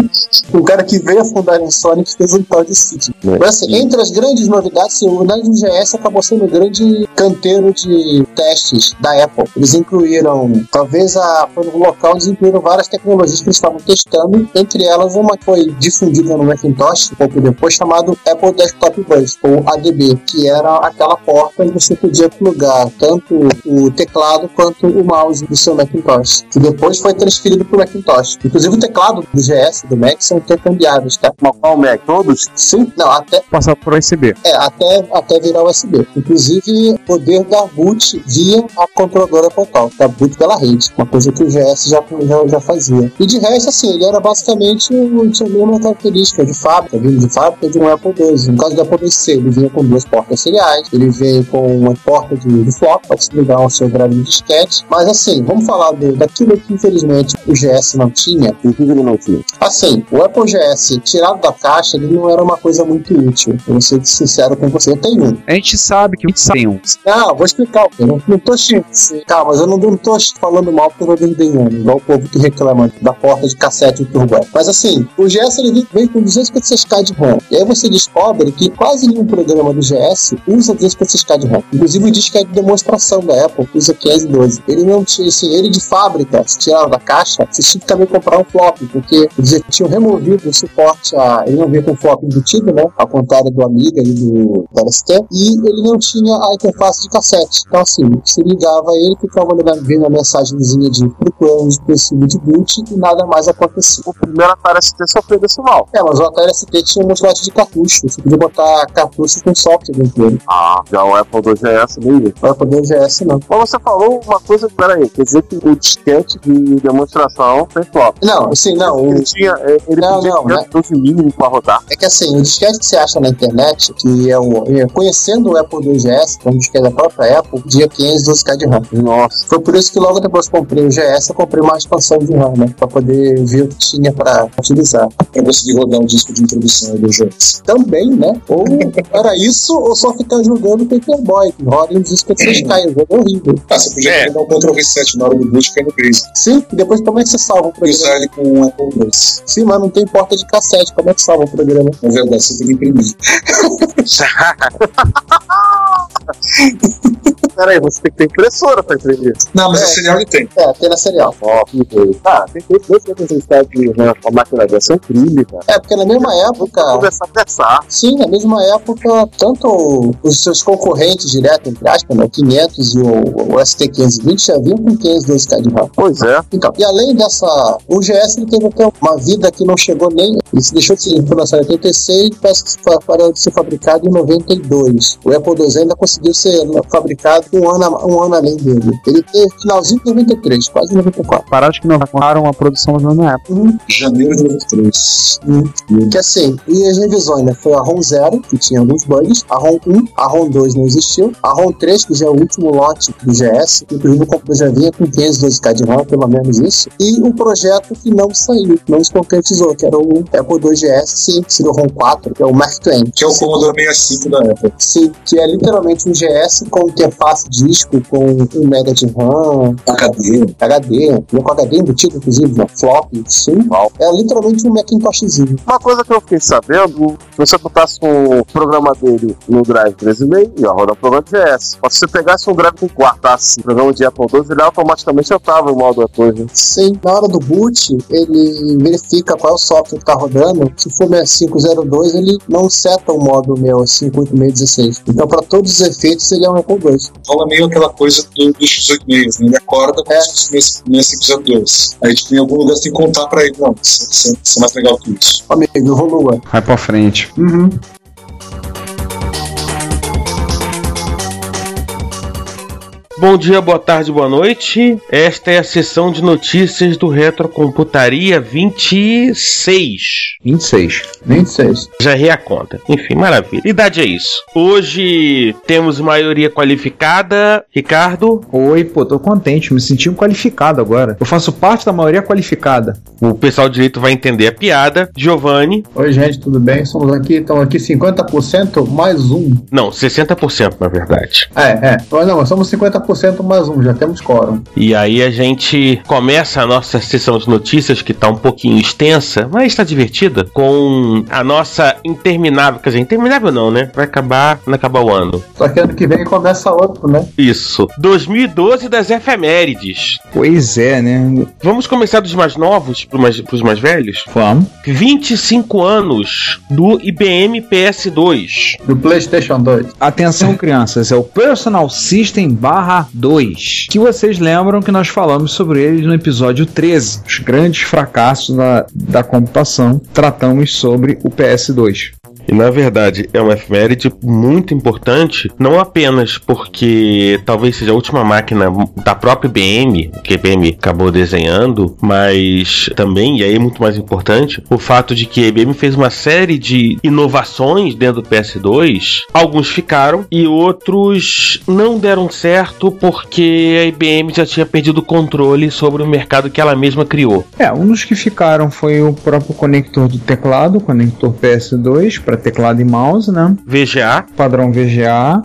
O cara que veio a fundar a Insonic fez um tal de Seed. É. Mas assim, entre as grandes novidades, o Nerd GS acabou sendo um grande canteiro de testes da Apple. Eles incluíram, talvez a, foi no local, eles incluíram várias tecnologias que eles estavam testando, entre elas uma que foi difundida no Macintosh um pouco depois, chamado Apple Desktop Bus, ou ADB, que era aquela porta onde você podia plugar tanto o teclado quanto o mouse do seu Macintosh, que depois foi transferido para o Macintosh. Inclusive o teclado do GS, do Mac, são intercambiáveis, tá? Qual Mac? Todos? Sim, não, até Passar por USB. é, até, até virar USB. Inclusive, poder dar boot via a controladora total, dar boot pela rede, uma coisa que o GS já, já, já fazia. E de resto, assim, ele era basicamente tinha a mesma característica de fábrica, vindo de fábrica de um Apple II. No caso do Apple IIc, ele vinha com duas portas seriais, ele veio com uma porta de, de flop, para você ligar o seu drive de disquete. Mas assim, vamos falar do, daquilo que infelizmente o GS não tinha, O que ele não tinha? Assim, o Apple GS tirado da caixa, ele não era uma coisa muito útil. Eu vou ser sincero com você, eu tenho um. A gente sabe que a gente sabe tem um. Não, vou explicar. Eu não, não tô xingando. Calma, mas eu não, não tô falando mal porque eu tô desdenhando. Igual o povo que reclama da porta de cassete e turbo. Mas assim, o GS ele vem- vem com 256k de RAM. E aí você descobre que quase nenhum programa do GS usa 256k de RAM. Inclusive o disco é de demonstração da Apple, usa 512. Ele não tinha, assim, ele de fábrica, se tirava da caixa, você tinha que também comprar um flop, porque eles tinham removido o suporte a. Ele não veio com flop embutido, né? Ao contrário do Amiga e do, LST. E ele não tinha a interface de cassete. Então, assim, você ligava ele, ficava olhando, vendo a mensagenzinha de procurando o dispositivo de boot e nada mais acontecia. O primeiro Atari ST sofreu desse mal. É, mas o Atari ST tinha um slot de cartucho. Você podia botar cartucho com software dentro dele. Ah, já o Apple II GS mesmo. Não vai poder o GS, não. Mas você falou uma coisa, peraí, quer dizer que o disquete de demonstração tem flop. Não, assim, não. o- Ele tinha, é, ele Não, pedia não, 512 mínimo pra rodar. É que assim, o disquete que você acha na internet, que é o. é, conhecendo o Apple II GS, que é um disquete da própria Apple, pedia 512k de RAM. Nossa. Foi por isso que logo depois que comprei o GS, eu comprei uma expansão de RAM, né? Pra poder ver o que tinha pra utilizar. Pra conseguir rodar o disco de introdução do GS. Também, né? Ou era isso, ou só ficar jogando Paperboy, que roda em disco de 6K, o jogo é horrível. Ah, você podia É. dar um Ctrl Reset na hora do boot e cair no Base. Sim, e depois como é que você salva o programa? usar ele com um Apple II. Sim, mas não tem porta de cassete, como é que salva o programa? Na verdade, você tem que imprimir. Peraí, você tem que ter impressora pra imprimir. Não, mas É. a serial ele tem. É, tem na serial. Ó, que coisa. Ah, tem que ter dois necessidade de né, uma máquina dessa é incrível, cara. É, porque na mesma Vou época. começar a pensar. Sim, na mesma época, tanto os seus concorrentes direto, entre aspas, né, o 500 e o, o ST520 já vinham com 512k de RAM. Pois é. Então, e além dessa, o GS ele teve até uma vida que não chegou nem. Ele se deixou de ser lançado em 86 e parece que parou de ser fabricado em 92. O Apple II ainda conseguiu ser fabricado um ano, um ano além dele. Ele tem finalzinho de 93, quase 94. Parados que não acabaram a produção na mesma época. Janeiro de 93. Que assim, e as revisões, né? Foi a ROM 0, que tinha alguns bugs, a ROM 1, a ROM 2 não existiu, a ROM 3, que já é o último lote do GS, inclusive o computador já vinha com 512k de RAM, pelo menos isso, e um projeto que não saiu, não se concretizou, que era o Apple 2 GS, sim, que seria o ROM 4, que é o Mark Twain. Que é o Commodore 65 da época. Sim, que é literalmente um GS com interface disco, com 1 MB de RAM, HD. HD, não com HD embutido, inclusive, né? flop, sim. É literalmente um Macintoshzinho. Uma coisa que eu fiquei sabendo, se você botasse um programa dele no Drive 3.5, ia rodar o programa de GS. Mas se você pegasse um Drive com quartasse o programa de Apple II, ele automaticamente entrava em modo Apple. Né? Sim, na hora do boot, ele verifica qual é o software que tá rodando. Se for 6502, ele não seta o modo 658616. Então, para todos os efeitos, ele é um Apple II. Rola meio aquela coisa do, do X86, né? Ele acorda com É. é. 6502. Aí, tipo, em algum lugar você tem que contar pra ele. Não, isso, isso- isso é mais legal que isso. Amigo, evolua. Vai pra frente. Uhum. Bom dia, boa tarde, boa noite. Esta é a sessão de notícias do Retrocomputaria 26. 26. 26. Já errei a conta. Enfim, maravilha. Idade é isso. Hoje temos maioria qualificada. Ricardo, Oi, pô, tô contente, me senti um qualificado agora. Eu faço parte da maioria qualificada. o pessoal direito vai entender a piada. Giovanni, Oi, gente, tudo bem? Somos aqui, estamos aqui 50% mais um. não, 60% na verdade. É, é. Mas não, somos 50% mais um, já temos quórum. E aí a gente começa a nossa sessão de notícias, que tá um pouquinho extensa, mas está divertida, com a nossa interminável, quer dizer, interminável não, né? Vai acabar, não acabar o ano. Só que ano que vem começa outro, né? Isso. 2012 das efemérides. Pois é, né? Vamos começar dos mais novos para mais, pros mais velhos? Vamos. 25 anos do IBM PS2. Do PlayStation 2. Atenção, crianças, é o Personal System barra 2. Que vocês lembram que nós falamos sobre ele no episódio 13. Os grandes fracassos da, da computação. Tratamos sobre o PS2. E na verdade é uma efeméride muito importante, não apenas porque talvez seja a última máquina da própria IBM, que a IBM acabou desenhando, mas também, e aí é muito mais importante, o fato de que a IBM fez uma série de inovações dentro do PS2, alguns ficaram e outros não deram certo porque a IBM já tinha perdido o controle sobre o mercado que ela mesma criou. É, um dos que ficaram foi o próprio conector do teclado, conector PS2 para teclado e mouse, né? VGA, Padrão VGA.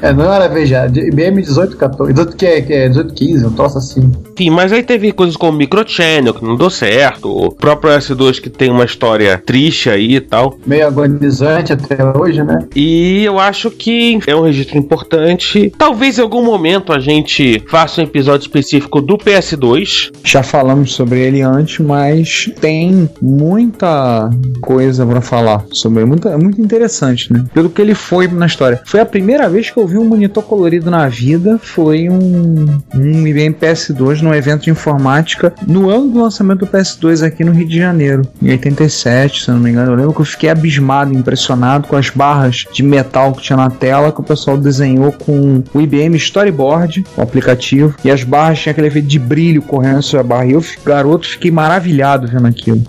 É, não era VGA, IBM 1814. 18, que é, que é 1815, um troço assim. Enfim, mas aí teve coisas como Microchannel, que não deu certo, o próprio S2 que tem uma história triste aí e tal. Meio agonizante até hoje, né? E eu acho que é um registro importante. Talvez em algum momento a gente faça um episódio específico do PS2. Já falamos sobre ele antes, mas tem muita coisa pra falar sobre ele. Muito, é muito interessante, né? Pelo que ele foi na história. Foi a primeira vez que eu vi um monitor colorido na vida. Foi um, um IBM PS2 num evento de informática no ano do lançamento do PS2 aqui no Rio de Janeiro, em 87, se eu não me engano. Eu lembro que eu fiquei abismado, impressionado com as barras de metal que tinha na tela que o pessoal desenhou com o IBM Storyboard, o aplicativo, e as barras tinham aquele efeito de brilho correndo sobre a barra. E eu, garoto, fiquei maravilhado vendo aquilo.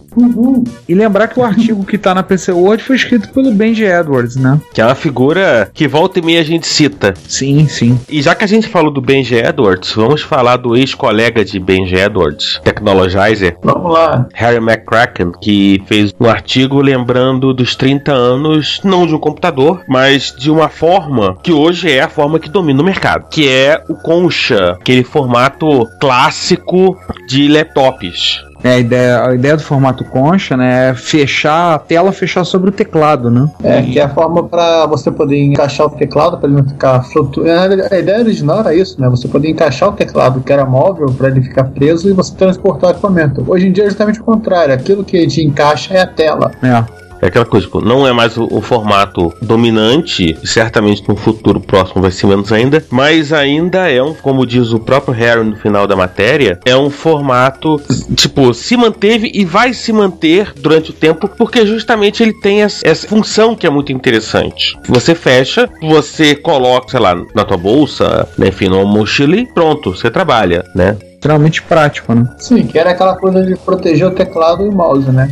E lembrar que o artigo que tá na PC Word foi escrito pelo Benji Edwards, né? Que é uma figura que volta e meia a gente cita. Sim, sim. E já que a gente falou do Benji Edwards, vamos falar do ex-colega de Benji Edwards, Technologizer, Vamos lá. Harry McCracken, que fez um artigo lembrando dos 30 anos, não de um computador, mas de uma forma que hoje é a forma que domina o mercado, que é o Concha, aquele formato clássico de laptops. É, a ideia, a ideia do formato concha, né, é fechar a tela, fechar sobre o teclado, né? É, que é a forma para você poder encaixar o teclado para ele não ficar flutuando. A ideia original era isso, né? Você poder encaixar o teclado que era móvel para ele ficar preso e você transportar o equipamento. Hoje em dia é justamente o contrário. Aquilo que te encaixa é a tela. É. É aquela coisa, tipo, não é mais o, o formato dominante, certamente no futuro próximo vai ser menos ainda, mas ainda é um, como diz o próprio Harry no final da matéria, é um formato, tipo, se manteve e vai se manter durante o tempo, porque justamente ele tem essa, essa função que é muito interessante. Você fecha, você coloca, sei lá, na tua bolsa, né, enfim, numa mochila e pronto, você trabalha, né? Extremamente prático, né? Sim, que era aquela coisa de proteger o teclado e o mouse, né?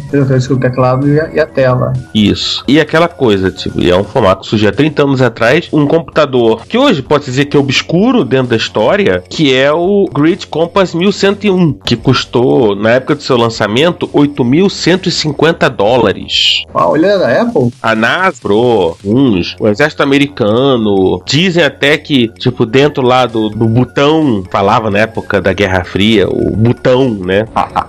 O teclado e a, e a tela. Isso. E aquela coisa, tipo, e é um formato que surgiu há 30 anos atrás, um computador que hoje pode dizer que é obscuro dentro da história, que é o Grid Compass 1101, que custou, na época do seu lançamento, 8.150 dólares. Ah, olha da Apple? A Nasbro, uns, o exército americano, dizem até que, tipo, dentro lá do, do botão, falava na época da Guerra Fria, o botão, né?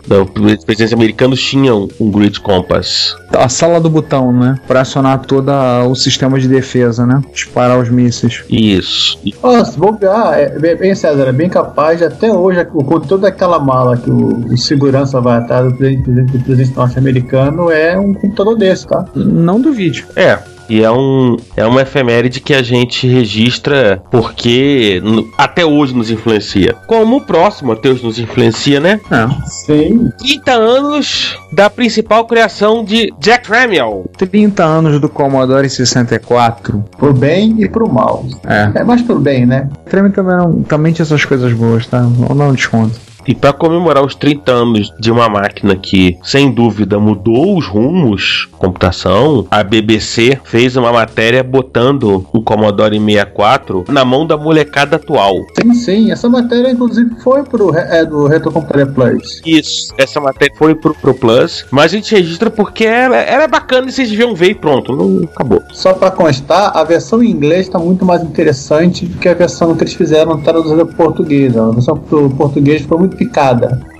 Os presidentes americanos tinham um Grid Compass. A sala do botão, né? Pra acionar todo o sistema de defesa, né? Disparar os mísseis. Isso. Oh, se bobear, é bem, bem, César, é bem capaz de até hoje, com toda aquela mala que o, o segurança vai atrás do presidente, do presidente norte-americano, é um computador desse, tá? Não duvide. É. E é, um, é uma efeméride que a gente registra porque n- até hoje nos influencia. Como o próximo até hoje nos influencia, né? É. Sim. 30 anos da principal criação de Jack Tramiel. 30 anos do Commodore 64. Pro bem e pro mal. É. É mais pro bem, né? Também, também, não- também tinha essas coisas boas, tá? Dar um desconto. E para comemorar os 30 anos de uma máquina que, sem dúvida, mudou os rumos computação, a BBC fez uma matéria botando o Commodore 64 na mão da molecada atual. Sim, sim. Essa matéria, inclusive, foi pro é, do Retro Computer Plus. Isso, essa matéria foi pro, pro Plus, mas a gente registra porque ela, ela é bacana e vocês deviam ver e pronto, não acabou. Só pra constar, a versão em inglês está muito mais interessante do que a versão que eles fizeram traduzida para português. A versão pro português foi muito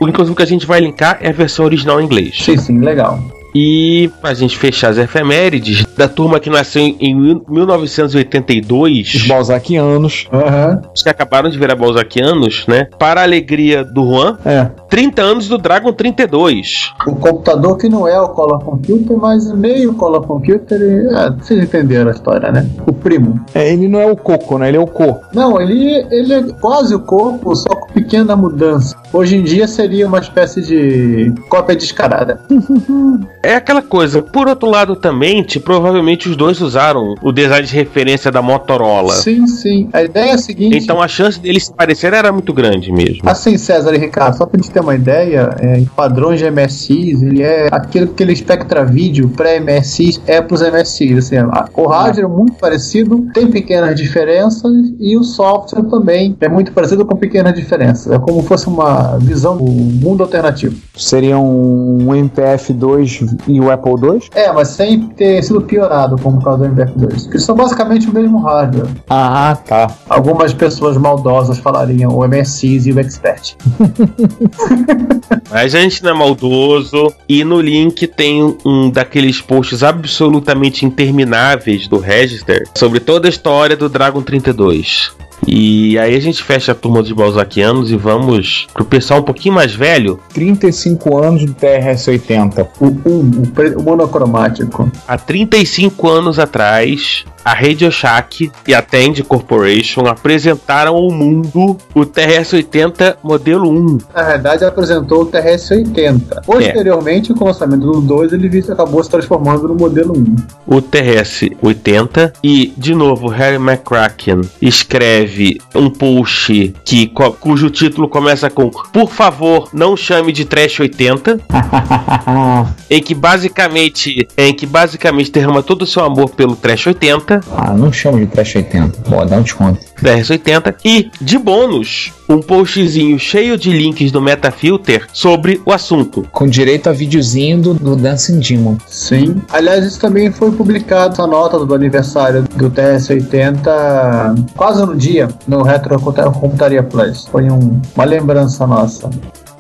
O inclusive que a gente vai linkar é a versão original em inglês. Sim, sim, legal. E pra gente fechar as efemérides, da turma que nasceu em mil- 1982, Os balzaquianos. Aham. os que acabaram de virar balzaquianos, né? Para a alegria do Juan, É. 30 anos do Dragon 32. O computador que não é o Color Computer, mas meio Color Computer. e- É, vocês entenderam a história, né? O primo. É, ele não é o Coco, né? Ele é o Co. Não, ele, ele é quase o corpo, só com pequena mudança. Hoje em dia seria uma espécie de cópia descarada. É aquela coisa, por outro lado também, tipo, provavelmente os dois usaram o design de referência da Motorola. Sim, sim. A ideia é a seguinte. Então a chance deles se parecerem era muito grande mesmo. Assim, César e Ricardo, só pra gente ter uma ideia, é, em padrões de MSIs, ele é aquilo que ele Spectra Vídeo pré-MSIs é pros MSIs. Assim, a- o hardware é muito parecido, tem pequenas diferenças e o software também é muito parecido com pequenas diferenças. É como fosse uma visão do mundo alternativo. Seria um MPF2 e o Apple II? É, mas sem ter sido piorado como o caso do MPF2. Porque são basicamente o mesmo hardware. Ah, tá. Algumas pessoas maldosas falariam o MSIs e o Expert. Mas a gente não é maldoso. E no link tem um daqueles posts absolutamente intermináveis do Register sobre toda a história do Dragon 32. E aí a gente fecha a turma dos Balzaquianos e vamos pro pessoal um pouquinho mais velho. 35 anos do TRS-80. O 1, o, o monocromático. Há 35 anos atrás, a Radio Shack e a Tend Corporation apresentaram ao mundo o TRS-80 modelo 1. Na verdade, apresentou o TRS-80. Posteriormente, com o lançamento do 2, ele acabou se transformando no modelo 1. o TRS-80 e, de novo, Harry McCracken escreve um post que, cujo título começa com Por favor, não chame de Trash 80, em que basicamente em que basicamente derrama todo o seu amor pelo Trash 80, ah, não chama de Trash 80. Pô, dá um desconto. TRS-80 e, de bônus, um postzinho cheio de links do Metafilter sobre o assunto. Com direito a videozinho do, do Dancing Demon. Sim. Aliás, isso também foi publicado, essa nota do aniversário do TRS-80, quase no dia, no Retro Computaria Plus. Foi um- uma lembrança nossa.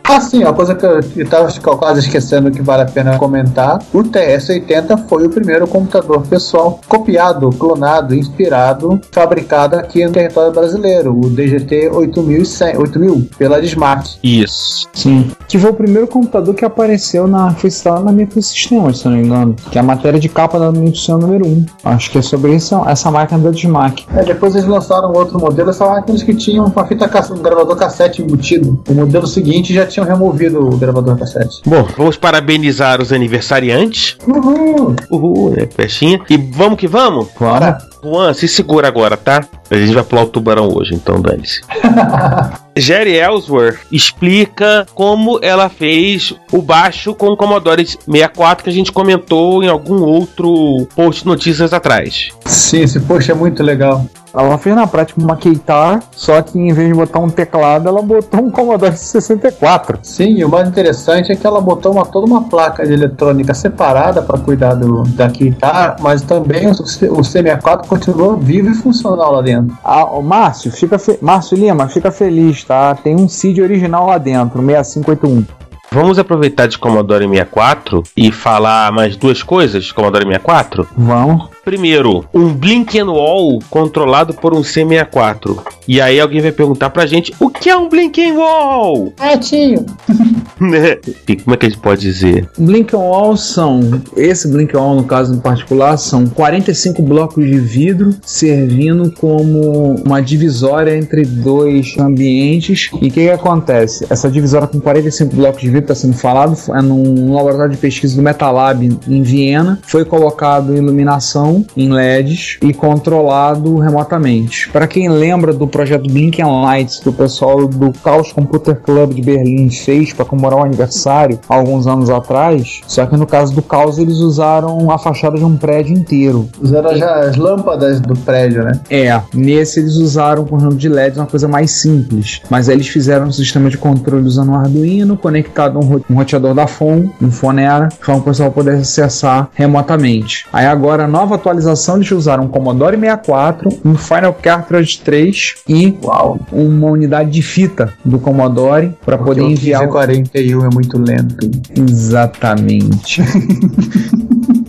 Ah, sim, uma coisa que eu estava quase esquecendo que vale a pena comentar: o TS-80 foi o primeiro computador pessoal copiado, clonado, inspirado, fabricado aqui no território brasileiro, o DGT 8100, 8000, pela Dismart. Isso. Sim. Que foi o primeiro computador que apareceu na. Foi instalado na Microsystems, se eu não me engano. Que é a matéria de capa da Microsistema número 1. Acho que é sobre isso, essa máquina da Dismac. É, depois eles lançaram outro modelo, essa máquinas que tinham uma fita cass- um gravador cassete embutido. O modelo seguinte já tinham removido o gravador cassete. Bom, vamos parabenizar os aniversariantes. Uhul! Uhul, né? Festinha. E vamos que vamos? Vamos. Juan, se segura agora, tá? A gente vai pular o tubarão hoje, então dane-se. Jerry Ellsworth explica como ela fez o baixo com o Commodore 64 que a gente comentou em algum outro post notícias atrás. Sim, esse post é muito legal. Ela fez na prática uma Keitar, só que em vez de botar um teclado, ela botou um Commodore 64. Sim, e o mais interessante é que ela botou uma, toda uma placa de eletrônica separada para cuidar do, da Keitar, mas também o, o C64 continuou vivo e funcional lá dentro. Ah, o Márcio, fica fe... Márcio Lima, fica feliz, tá? Tem um CID original lá dentro, 6581. Vamos aproveitar de Commodore 64 e falar mais duas coisas de Commodore 64? Vamos. Primeiro, um Blink and Wall controlado por um C64. E aí alguém vai perguntar pra gente, o que é um Blink and Wall? É, tio. Né? E Como é que a gente pode dizer? Blink on Wall são, esse Blink on Wall no caso em particular, são 45 blocos de vidro servindo como uma divisória entre dois ambientes. E o que, que acontece? Essa divisória com 45 blocos de vidro está sendo falado é num laboratório de pesquisa do Metalab em Viena. Foi colocado iluminação em LEDs e controlado remotamente. Para quem lembra do projeto Blink and Lights que o pessoal do Chaos Computer Club de Berlim fez para comemorar o aniversário alguns anos atrás, só que no caso do Chaos eles usaram a fachada de um prédio inteiro. Usaram já as lâmpadas do prédio, né? É, nesse eles usaram com ramo de LED uma coisa mais simples, mas aí eles fizeram um sistema de controle usando um Arduino conectado um, ro- um roteador da FON, um Fonera, para o pessoal poder acessar remotamente. Aí agora a nova atualização eles usaram um Commodore 64, um Final Cartridge 3 e Uau. uma unidade de fita do Commodore para poder enviar o 41 é muito lento. Exatamente.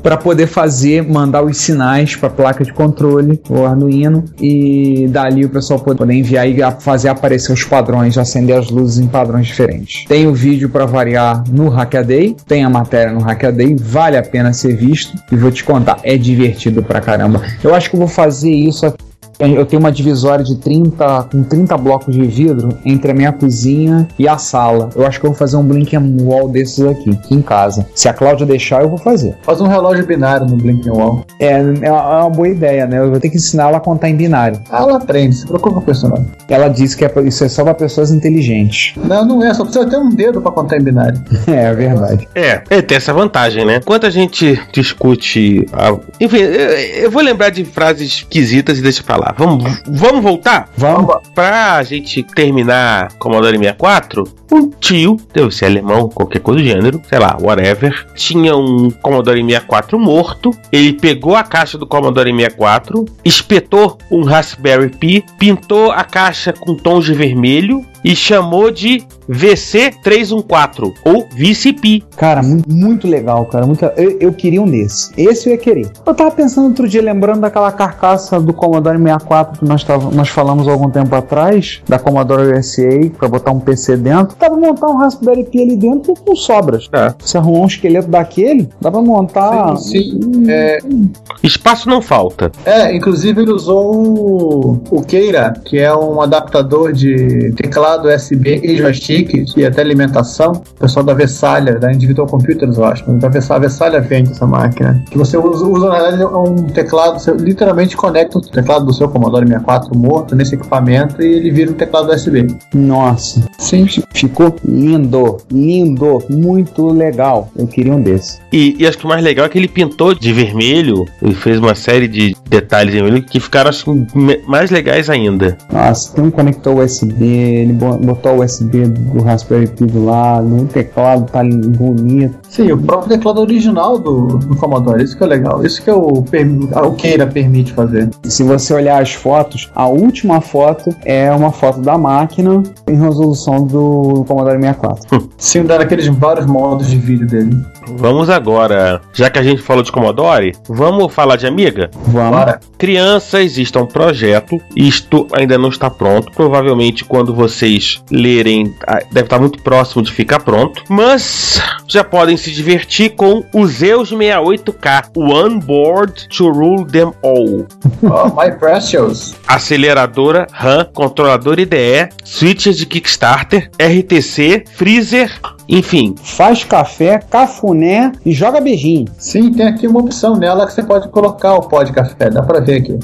para poder fazer, mandar os sinais para a placa de controle, o Arduino, e dali o pessoal pode- poder enviar e fazer aparecer os padrões, acender as luzes em padrões diferentes. Tem o vídeo para variar no Hackaday, tem a matéria no Hackaday, vale a pena ser visto e vou te contar, é divertido pra caramba. Eu acho que eu vou fazer isso aqui. Eu tenho uma divisória de 30 com 30 blocos de vidro entre a minha cozinha e a sala. Eu acho que eu vou fazer um blink and wall desses aqui, aqui em casa. Se a Cláudia deixar, eu vou fazer. Faz um relógio binário no Blinking Wall. É, é uma boa ideia, né? Eu vou ter que ensinar ela a contar em binário. Ah, ela aprende, se preocupa com isso não. Ela disse que é isso é só para pessoas inteligentes. Não, não é, só precisa ter um dedo pra contar em binário. É, é verdade. É, é, tem essa vantagem, né? Enquanto a gente discute. a- Enfim, eu, eu vou lembrar de frases esquisitas e deixa pra lá. Vamos, vamos voltar? Vamos. Pra gente terminar Commodore 64, um tio, deve ser alemão, qualquer coisa do gênero, sei lá, whatever, tinha um Commodore 64 morto. Ele pegou a caixa do Commodore 64, espetou um Raspberry Pi, pintou a caixa com tons de vermelho e chamou de VC314 ou VCP. Cara, muito, muito legal, cara. Muito, eu, eu queria um desse. Esse eu ia querer. Eu tava pensando outro dia, lembrando daquela carcaça do Commodore 64 que nós, tava, nós falamos há algum tempo atrás, da Commodore USA, pra botar um PC dentro. Dá pra montar um Raspberry Pi ali dentro com sobras. É. Se arrumar um esqueleto daquele, dá pra montar. Sim, sim. É, Espaço não falta. é, inclusive ele usou o, o Keira, que é um adaptador de teclado USB e joystick e até alimentação. O pessoal da Vessalha, da Individual Computers, eu acho. Mas a Vessalha, vende essa máquina. Que você usa, usa na verdade, um teclado, você literalmente conecta o teclado do seu Commodore 64 morto nesse equipamento e ele vira um teclado USB. Nossa, Sim. ficou lindo, lindo, muito legal. Eu queria um desse. E, e acho que o mais legal é que ele pintou de vermelho e fez uma série de detalhes em vermelho que ficaram me- mais legais ainda. Nossa, tem um conector USB, ele bo- botou o USB do Raspberry Pi do lado, o teclado tá bonito. Sim, o próprio teclado original do, do Commodore, isso que é legal. Isso que é o, o Keira permite fazer. Se você olhar as fotos, a última foto é uma foto da máquina em resolução do Commodore 64. Sim, dar aqueles vários modos de vídeo dele. Vamos agora, já que a gente falou de Commodore, vamos falar de Amiga? Vamos. Bora. Crianças, existe um projeto, isto ainda não está pronto. Provavelmente, quando vocês lerem, ah, deve estar muito próximo de ficar pronto. Mas já podem se divertir com o Zeus 68K, o Onboard to Rule Them All. Oh, my precious. Aceleradora, RAM, controlador IDE, switches de Kickstarter, RTC, freezer, enfim. Faz café, cafuné e joga beijinho. Sim, tem aqui uma opção nela que você pode colocar o pó de café. Dá pra ver aqui.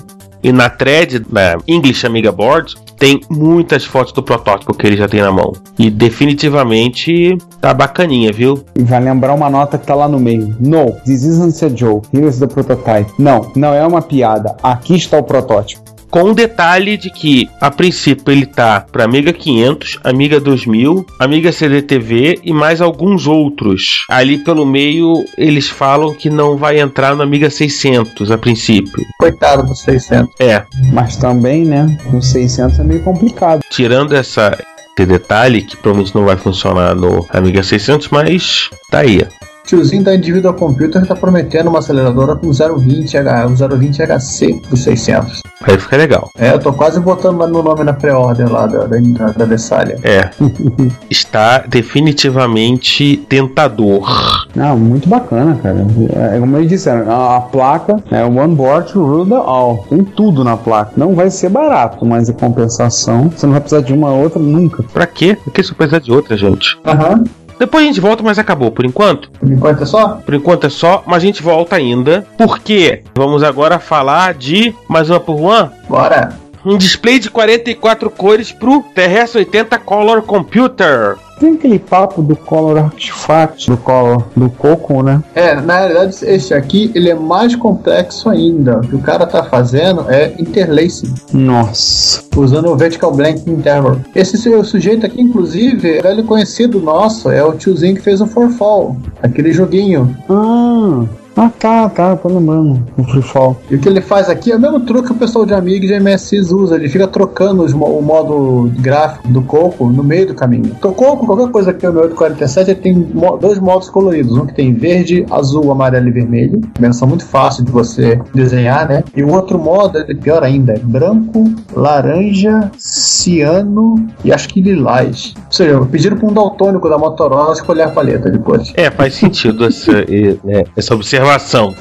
E na thread da English Amiga Board tem muitas fotos do protótipo que ele já tem na mão. E definitivamente tá bacaninha, viu? E vai lembrar uma nota que tá lá no meio. No, this isn't a joke. Here's the prototype. Não, não é uma piada. Aqui está o protótipo. Com o detalhe de que, a princípio, ele tá para Amiga 500, Amiga 2000, Amiga CDTV e mais alguns outros. Ali pelo meio, eles falam que não vai entrar no Amiga 600 a princípio. Coitado dos 600. É, Mas também, né, com 600 é meio complicado. tirando essa esse detalhe que provavelmente não vai funcionar no Amiga 600, mas tá aí. Tiozinho da Individual Computer tá prometendo uma aceleradora com 020, H, um 020 HC dos 600. Aí fica legal. É, eu tô quase botando lá meu nome na pré-order lá da, da, da, da Vessália. É. Está definitivamente tentador. Não, muito bacana, cara. É como eles disseram, a, a placa é one board to rule the all. Tem tudo na placa. Não vai ser barato, mas em compensação, você não vai precisar de uma outra nunca. Pra quê? Por que isso precisa de outra, gente? Aham. Depois a gente volta, mas acabou por enquanto. Por enquanto é só? Por enquanto é só, mas a gente volta ainda. Por quê? Vamos agora falar de mais uma por one. Bora. Um display de 44 cores pro TRS-80 Color Computer. Tem aquele papo do Color Artifact, do Color do Coco, né? É, na realidade, esse aqui ele é mais complexo ainda. O que o cara tá fazendo é interlacing, Nossa. usando o Vertical Blank Interval. Esse seu sujeito aqui, inclusive, é velho conhecido nosso, é o tiozinho que fez o Forfall, aquele joguinho. Ah, ah tá, tá, tô lembrando. O Free Fall. E o que ele faz aqui é o mesmo truque que o pessoal de Amiga e de MSX usa. Ele fica trocando os o modo gráfico do Coco no meio do caminho. Então, Coco, qualquer coisa que tem no 847, ele tem dois modos coloridos. Um que tem verde, azul, amarelo e vermelho. Combinação muito fácil de você desenhar, né? E o outro modo, é pior ainda, é branco, laranja, ciano e acho que lilás. Ou seja, pediram para um daltônico da Motorola escolher a paleta de cores. É, faz sentido essa, né, essa observação observação.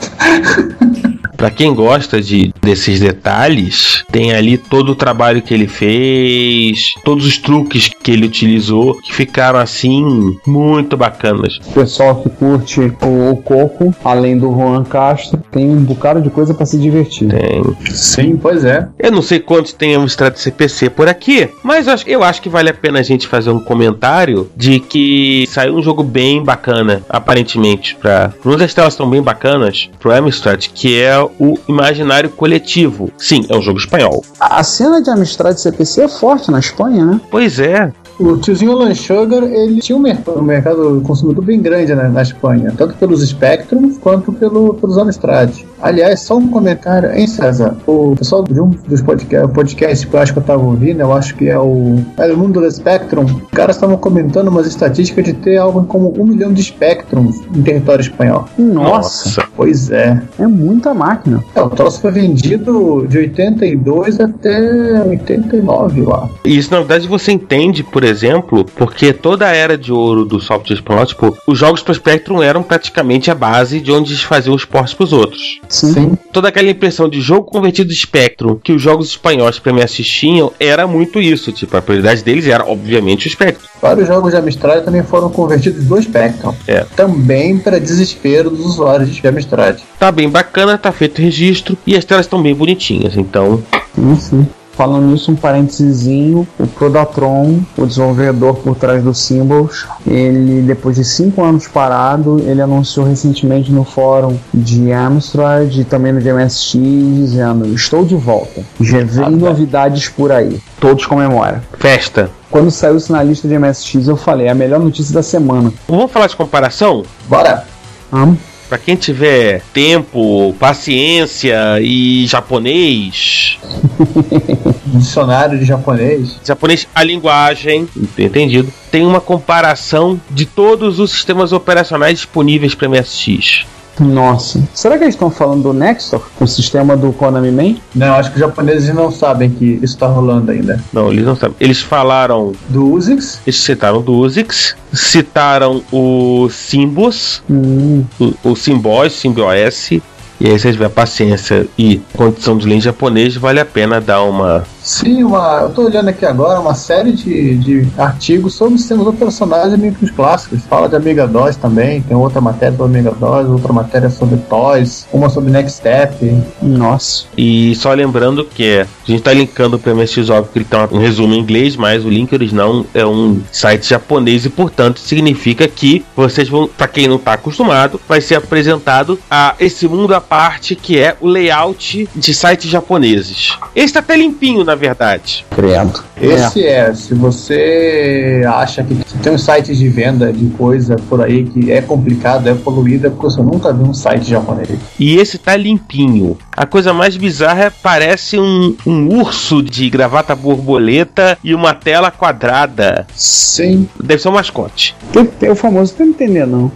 Pra quem gosta de desses detalhes, tem ali todo o trabalho que ele fez, todos os truques que ele utilizou, que ficaram assim muito bacanas. O pessoal que curte o, o Coco, além do Juan Castro, tem um bocado de coisa pra se divertir. Tem. Sim, pois é. Eu não sei quantos tem Amstrad CPC por aqui, mas eu acho, eu acho que vale a pena a gente fazer um comentário de que saiu um jogo bem bacana, aparentemente, para Uma das telas estão bem bacanas pro Amstrad, que é o Imaginário Coletivo. Sim, é um jogo espanhol. A cena de Amstrad CPC é forte na Espanha, né? Pois é, O tiozinho Alan Sugar, ele tinha um mercado, um mercado consumidor bem grande na, na Espanha, tanto pelos Spectrums quanto pelo, pelos Amstrad. Aliás, só um comentário, hein, César? O pessoal de um dos podcasts podcast que eu acho que eu tava ouvindo, eu acho que é o El Mundo do Spectrum, os caras estavam comentando umas estatísticas de ter algo como um milhão de Spectrums em território espanhol. Nossa, Pois é. é muita máquina. É, o troço foi vendido de 82 até 89 lá. E isso, na verdade, você entende, por exemplo, porque toda a era de ouro do software espanhol, tipo, os jogos pro Spectrum eram praticamente a base de onde eles faziam os portos pros outros. Sim. Toda aquela impressão de jogo convertido de Spectrum que os jogos espanhóis para me assistiam era muito isso. Tipo, a prioridade deles era, obviamente, o Spectrum. Vários jogos de Amstrad também foram convertidos do Spectrum. É. Também para desespero dos usuários de Amstrad. Tá bem bacana, tá feito o registro e as telas estão bem bonitinhas. Então, sim. Falando nisso, um parênteses, o Prodatron, o desenvolvedor por trás do Symbols, ele, depois de cinco anos parado, ele anunciou recentemente no fórum de Amstrad e também no DMSX, dizendo: Estou de volta. Já vem novidades por aí. Todos comemoram. Festa. Quando saiu isso na lista de MSX, eu falei: é a melhor notícia da semana. Vamos falar de comparação? Bora! Hum? Pra quem tiver tempo, paciência e japonês, Dicionário de japonês. japonês a linguagem, entendido, tem uma comparação de todos os sistemas operacionais disponíveis para MSX. Nossa. Será que eles estão falando do Nextor, o sistema do Konami Man? Não, acho que os japoneses não sabem que isso tá rolando ainda. Não, eles não sabem. Eles falaram, Do Uzix, eles citaram do Uzix, citaram o Simbos, Hum, o, o Symbos, Symbios, e aí se tiver paciência e condição de ler em japonês, vale a pena dar uma sim, uma, eu tô olhando aqui agora uma série de, de artigos sobre sistemas operacionais e micros clássicos. Fala de Amiga DOS também, tem outra matéria sobre Amiga DOS, outra matéria sobre Toys, uma sobre Next Step. nossa. E só lembrando que a gente tá linkando para o MSX, óbvio que ele tem um resumo em inglês, mas o link original é um site japonês e, portanto, significa que vocês vão, para quem não tá acostumado, vai ser apresentado a esse mundo à parte que é o layout de sites japoneses. Esse tá até limpinho, na verdade. Credo. Esse é. se você acha que tem uns sites de venda de coisa por aí que é complicado, é poluído, é porque você nunca viu um site japonês. E esse tá limpinho. A coisa mais bizarra é parece um, um urso de gravata borboleta e uma tela quadrada. Sim. Deve ser um mascote. Tem, tem o famoso, não entender não.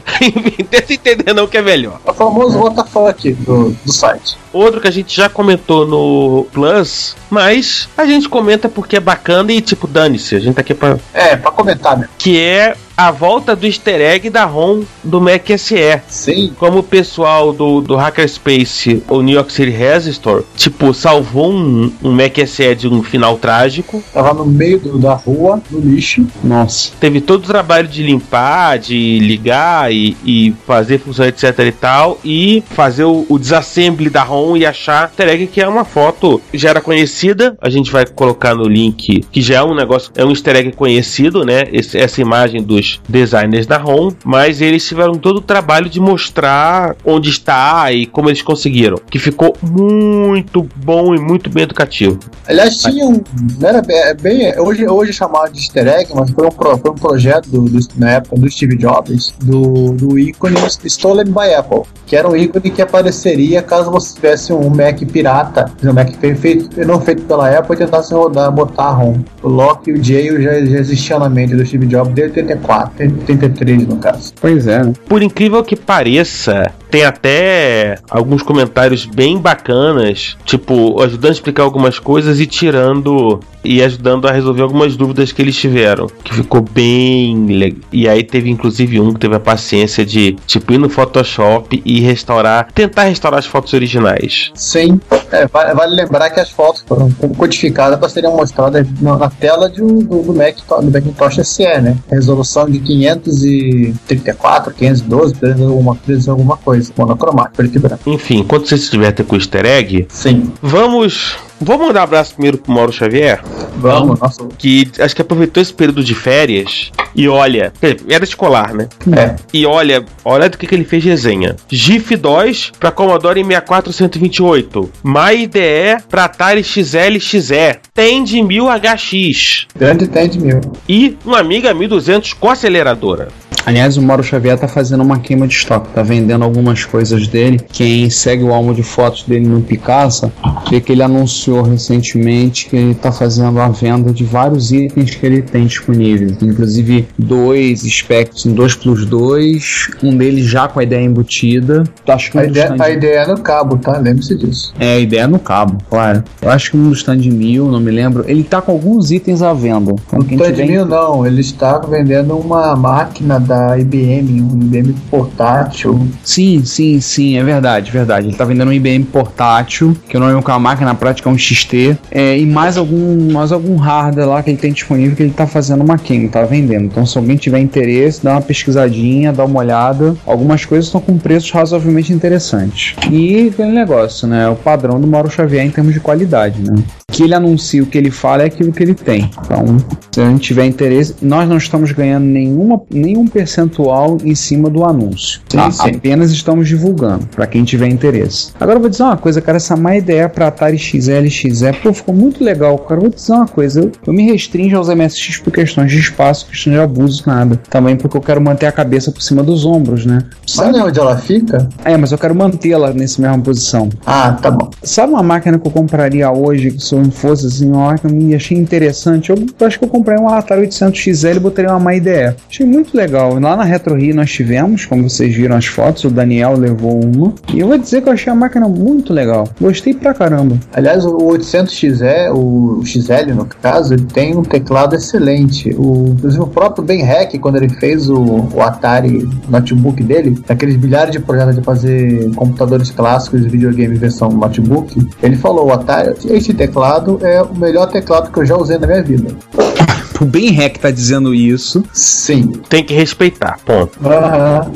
Tenta entender não que é melhor. É o famoso WTF do, do site. Outro que a gente já comentou no Plus, mas a gente comenta porque é bacana e tipo, dane-se, a gente tá aqui pra. É, pra comentar mesmo. Que é a volta do easter egg da ROM do Mac SE. Sim. Como o pessoal do, do Hackerspace, o New York City Resistor, tipo, salvou um, um Mac SE de um final trágico. Tava no meio do- da rua, no lixo. Nossa. Teve todo o trabalho de limpar, de ligar e, e fazer funcionar, etc e tal, e fazer o, o desassemble da ROM e achar easter egg que é uma foto já era conhecida. A gente vai colocar no link que já é um negócio, é um easter egg conhecido, né? Esse- essa imagem dos designers da ROM, mas eles tiveram todo o trabalho de mostrar onde está e como eles conseguiram, que ficou muito bom e muito bem educativo. Aliás, tinha um. Era é bem- hoje, hoje é chamado de easter egg, mas foi um, foi um projeto do, do- na época do Steve Jobs, do, do ícone Stolen by Apple, que era um ícone que apareceria caso você tivesse um Mac pirata, um Mac fe- feito, não feito pela Apple e tentasse rodar, botar ROM. O Lock e o Jail já, já existiam na mente do Steve Jobs desde 84, 83 no caso. Pois é, né? Por incrível que pareça, tem até alguns comentários bem bacanas, tipo, ajudando a explicar algumas coisas e tirando e ajudando a resolver algumas dúvidas que eles tiveram, que ficou bem legal. E aí teve inclusive um que teve a paciência de, tipo, ir no Photoshop e restaurar, tentar restaurar as fotos originais. Sim, é, vale, lembrar que as fotos foram codificadas para serem mostradas na, tela de um- do, do, Mac, do Macintosh SE, né? Resolução de 534, 512, precisa alguma, precisa alguma coisa, monocromático, preto e branco. Enfim, enquanto você se diverte com o easter egg, Sim, vamos. Vamos mandar um abraço primeiro pro Mauro Xavier? vamos, nossa, que acho que aproveitou esse período de férias e olha, era escolar, né? é. E olha, olha do que, que ele fez resenha. GIF DOS para Commodore 64 128, MyIDE para Atari XL XE, TEND 1000HX Grande TED mil. e um Amiga 1200 com aceleradora. Aliás, o Mauro Xavier tá fazendo uma queima de estoque, tá vendendo algumas coisas dele. Quem segue o álbum de fotos dele no Picasa, vê que ele anunciou recentemente que ele tá fazendo a venda de vários itens que ele tem disponíveis. Inclusive dois specs, um 2 plus 2, um deles já com a ideia embutida. Acho que um A ideia, stand- a ideia é no cabo, tá? Lembre-se disso. É, a ideia é no cabo, claro. Eu acho que um dos stand mil, não me lembro. Ele tá com alguns itens à venda. Então, No tiver mil não, ele está vendendo uma máquina da IBM, um IBM portátil. Sim, sim, sim, é verdade, verdade. Ele tá vendendo um IBM portátil, que eu não lembro qual é a máquina, na prática é um XT, é, e mais algum, mais algum hardware lá que ele tem disponível que ele tá fazendo uma queima, tá vendendo. Então, se alguém tiver interesse, dá uma pesquisadinha, dá uma olhada. Algumas coisas estão com preços razoavelmente interessantes. E aquele negócio, né? O padrão do Mauro Xavier em termos de qualidade, né? Que ele anuncia o que ele fala é aquilo que ele tem. Então, se a gente tiver interesse, nós não estamos ganhando nenhuma, nenhum percentual em cima do anúncio. A- sim. Apenas estamos divulgando, para quem tiver interesse. Agora eu vou dizer uma coisa, cara, essa má ideia para Atari XL, XE, pô, ficou muito legal, cara. Eu vou dizer uma coisa, eu, eu me restringo aos MSX por questões de espaço, questões de abuso, nada. Também porque eu quero manter a cabeça por cima dos ombros, né? Sabe onde ela fica? É, mas eu quero mantê-la nessa mesma posição. Ah, tá bom. Sabe uma máquina que eu compraria hoje, que se eu fosse assim, uma máquina que eu achei interessante? Eu acho que eu comprei um Atari 800 XL e botaria uma má ideia. Achei muito legal. Lá na Retro Rio nós tivemos, como vocês viram as fotos, o Daniel levou uma. E eu vou dizer que eu achei a máquina muito legal. Gostei pra caramba. Aliás, o 800XE, o XL no caso, ele tem um teclado excelente. O, inclusive o próprio Ben Hack, quando ele fez o, o Atari notebook dele, aqueles bilhares de projetos de fazer computadores clássicos de videogame versão notebook, ele falou, o Atari, esse teclado é o melhor teclado que eu já usei na minha vida. O Ben Hack tá dizendo isso. Sim. Tem que respeitar, ponto. Aham.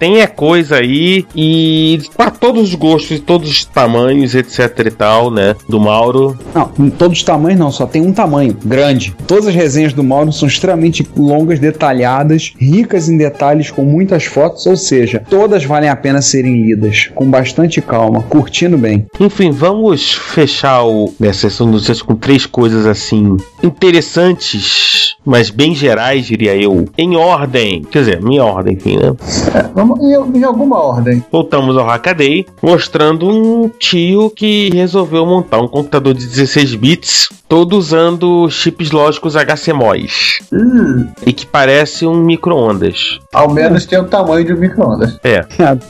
Tem é coisa aí e para todos os gostos, todos os tamanhos, etc e tal, né? Do Mauro. Não, em todos os tamanhos não, só tem um tamanho, grande. Todas as resenhas do Mauro são extremamente longas, detalhadas, ricas em detalhes, com muitas fotos, ou seja, todas valem a pena serem lidas, com bastante calma, curtindo bem. Enfim, vamos fechar o, a sessão de notícias com três coisas assim interessantes, mas bem gerais, diria eu, em ordem. Quer dizer, minha ordem, enfim, né? É, vamos em, em alguma ordem. Voltamos ao Hackaday, mostrando um tio que resolveu montar um computador de 16 bits, todo usando chips lógicos HCMOS, Hum, e que parece um micro-ondas. ao menos tem o tamanho de um micro-ondas. É,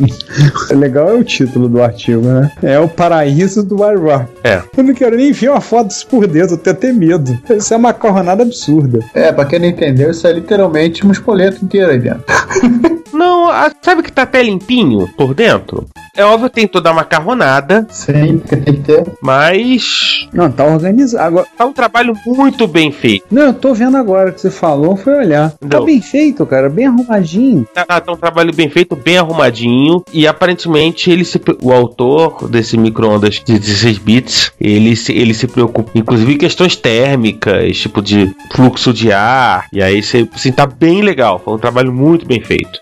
legal é o título do artigo, né? É o paraíso do Warwar. é. Eu não quero nem ver uma foto disso por dentro, eu tenho até medo. Isso é uma macarronada absurda. É, pra quem não entendeu, isso é literalmente um espoleto inteiro aí dentro. Não, a- sabe que tá até limpinho por dentro? É óbvio que tem toda a macarronada, Sim, porque tem que ter. mas Não, tá organizado. Agora, tá um trabalho muito bem feito. não, eu tô vendo agora que você falou, foi olhar. Tá Não. bem feito, cara, bem arrumadinho. Tá, tá um trabalho bem feito, bem arrumadinho. E aparentemente ele se, o autor desse micro-ondas de 16 bits, ele se, ele se preocupa, inclusive em questões térmicas, tipo de fluxo de ar. E aí você, assim, tá bem legal. Foi um trabalho muito bem feito.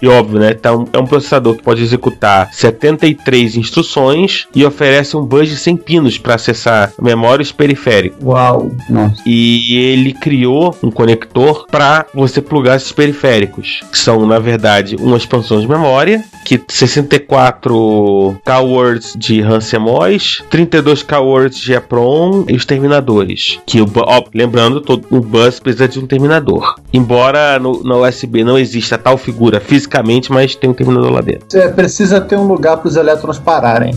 E óbvio, né? Tá um- é um processador que pode executar 73 instruções e oferece um bus de 100 pinos para acessar memórias periféricas. Uau. Nossa. E ele criou um conector para você plugar esses periféricos, que são na verdade uma expansão de memória, que 64 K words de RAM CMOS, 32 K words de EPROM e os terminadores. Que ó, lembrando, todo o bus precisa de um terminador. Embora no, na USB não exista tal figura fisicamente, mas tem um terminador lá dentro. Você precisa ter um lugar para os elétrons pararem.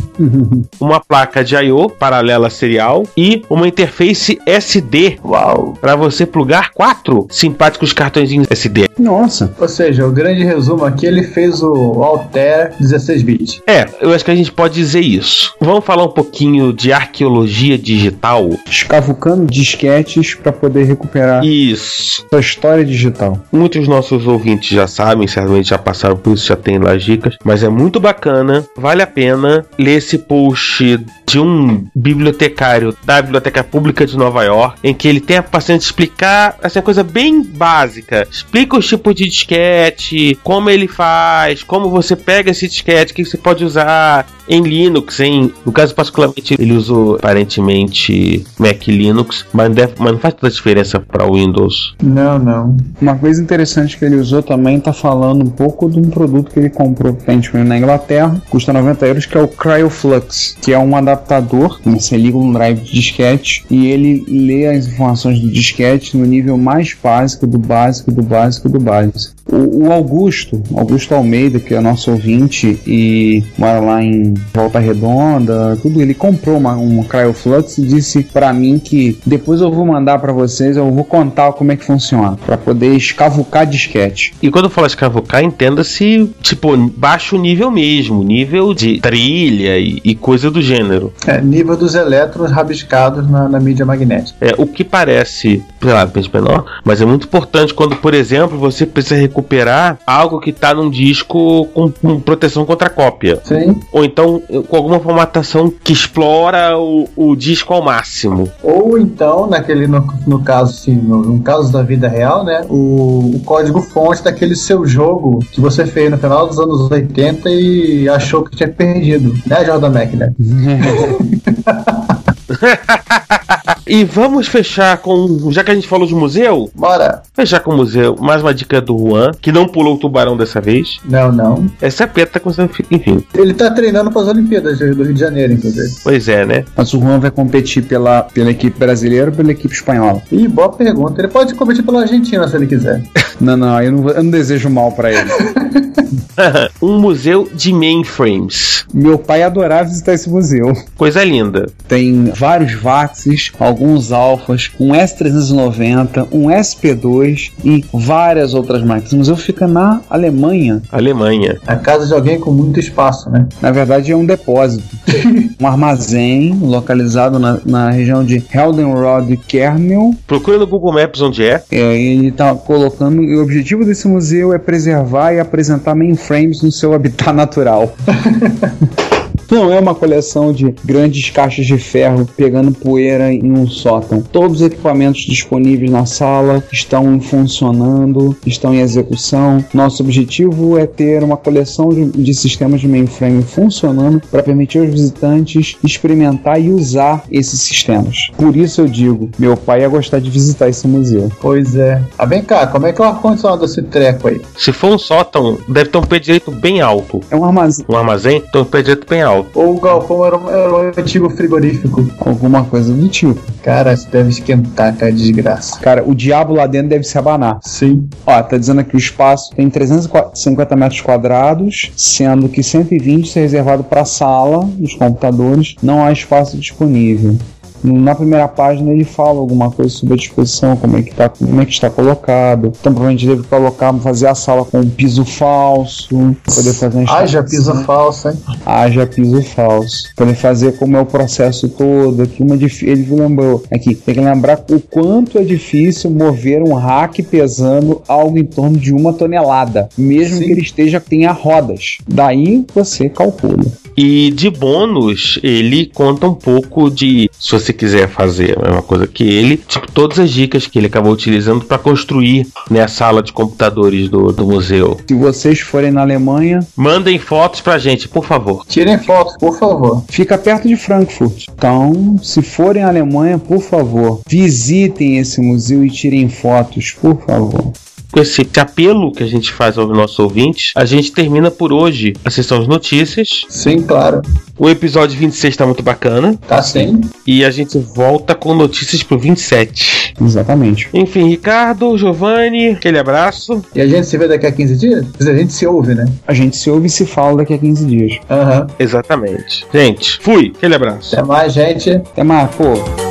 Uma placa de I/O paralela serial e uma interface SD Uau. para você plugar quatro simpáticos cartõezinhos SD. Nossa. Ou seja, o grande resumo aqui, ele fez o Altair 16 bits. É, eu acho que a gente pode dizer isso. Vamos falar um pouquinho de arqueologia digital? Escavucando disquetes pra poder recuperar Isso. sua história digital. Muitos nossos ouvintes já sabem, certamente já passaram por isso, já tem lá as dicas, mas é muito bacana, vale a pena ler esse post de um bibliotecário da Biblioteca Pública de Nova York, em que ele tem a paciência de explicar essa coisa bem básica. Explica os tipos de disquete, como ele faz, como você pega esse disquete, que você pode usar em Linux, em, no caso particularmente ele usou aparentemente Mac Linux, mas deve- mas não faz toda a diferença para Windows. Não, não. Uma coisa interessante que ele usou também tá falando um pouco de um produto que ele comprou recentemente na Inglaterra, custa 90 euros, que é o Cryoflux, que é um adaptador, que você liga um drive de disquete e ele lê as informações do disquete no nível mais básico, do básico, do básico, do básico. O, o Augusto, Augusto Almeida, que é nosso ouvinte e mora lá em Volta Redonda, tudo, ele comprou uma, uma Cryoflux e disse pra mim que depois eu vou mandar pra vocês, eu vou contar como é que funciona, pra poder escavucar disquete. E quando eu falo escavocar, entenda-se, tipo, baixo nível mesmo, nível de trilha e, e coisa do gênero. É, nível dos elétrons rabiscados na, na mídia magnética. É, o que parece, sei lá, menor, mas é muito importante quando, por exemplo, você precisa recuperar algo que está num disco com, com proteção contra cópia. Sim. Ou então com alguma formatação que explora o, o disco ao máximo. Ou então, naquele, no, no caso, sim, no, no caso da vida real, né? O, o código fonte daquele seu jogo que você fez no final dos anos 80 e achou que tinha perdido. Né, Jordan Mac, né? E vamos fechar com. Já que a gente falou de museu, Bora! fechar com o museu. Mais uma dica do Juan, que não pulou o tubarão dessa vez. Não, não. Essa peta com enfim. Ele tá treinando para as Olimpíadas do Rio de Janeiro, inclusive. Pois é, né? Mas o Juan vai competir pela, pela equipe brasileira ou pela equipe espanhola? Ih, boa pergunta. Ele pode competir pela Argentina se ele quiser. Não, não, eu não, eu não desejo mal pra ele. um museu de mainframes. Meu pai adorava visitar esse museu. Coisa linda. Tem vários Alguns alfas, um S390, um SP2 e várias outras máquinas. O museu fica na Alemanha. Alemanha. A casa de alguém com muito espaço, né? Na verdade, é um depósito. um armazém localizado na, na região de Heldenrod Kernel. Procura no Google Maps onde é. É, ele está colocando. E o objetivo desse museu é preservar e apresentar mainframes no seu habitat natural. Não é uma coleção de grandes caixas de ferro pegando poeira em um sótão. Todos os equipamentos disponíveis na sala estão funcionando, estão em execução. Nosso objetivo é ter uma coleção de, de sistemas de mainframe funcionando para permitir aos visitantes experimentar e usar esses sistemas. Por isso eu digo, meu pai ia gostar de visitar esse museu. Pois é. Ah, vem cá, como é que é o ar-condicionado desse treco aí? Se for um sótão, deve ter um pé direito bem alto. É um armazém. Um armazém, tem um pé direito bem alto. Ou o galpão era um, era um antigo frigorífico. Alguma coisa do tipo. Cara, isso deve esquentar, cara, desgraça. Cara, o diabo lá dentro deve se abanar. Sim. Ó, tá dizendo aqui o espaço tem 350 metros quadrados, sendo que 120 é reservado para sala dos computadores. Não há espaço disponível. Na primeira página ele fala alguma coisa sobre a disposição, como é que, tá, como é que está colocado. Então provavelmente deve colocar, fazer a sala com um piso falso, poder fazer uma Haja piso falso, hein? haja piso falso. Poder fazer como é o processo todo. Aqui uma ele lembrou aqui, tem que lembrar o quanto é difícil mover um rack pesando algo em torno de uma tonelada, mesmo Sim. que ele esteja tenha rodas. Daí você calcula. E de bônus, ele conta um pouco de, se você quiser fazer a mesma coisa que ele, tipo, todas as dicas que ele acabou utilizando para construir né, a sala de computadores do, do museu. Se vocês forem na Alemanha, Mandem fotos pra gente, por favor. Tirem fotos, por favor. fica perto de Frankfurt. Então, se forem à Alemanha, por favor, visitem esse museu e tirem fotos, por favor. Com esse apelo que a gente faz aos nossos ouvintes, a gente termina por hoje a sessão de notícias. Sim, claro. O episódio 26 tá muito bacana. Tá sim. E a gente volta com notícias pro 27. Exatamente. Enfim, Ricardo, Giovanni, aquele abraço. E a gente se vê daqui a 15 dias? A gente se ouve, né? A gente se ouve e se fala daqui a 15 dias. Aham. Exatamente. Gente, fui. Aquele abraço. Até mais, gente. Até mais, pô.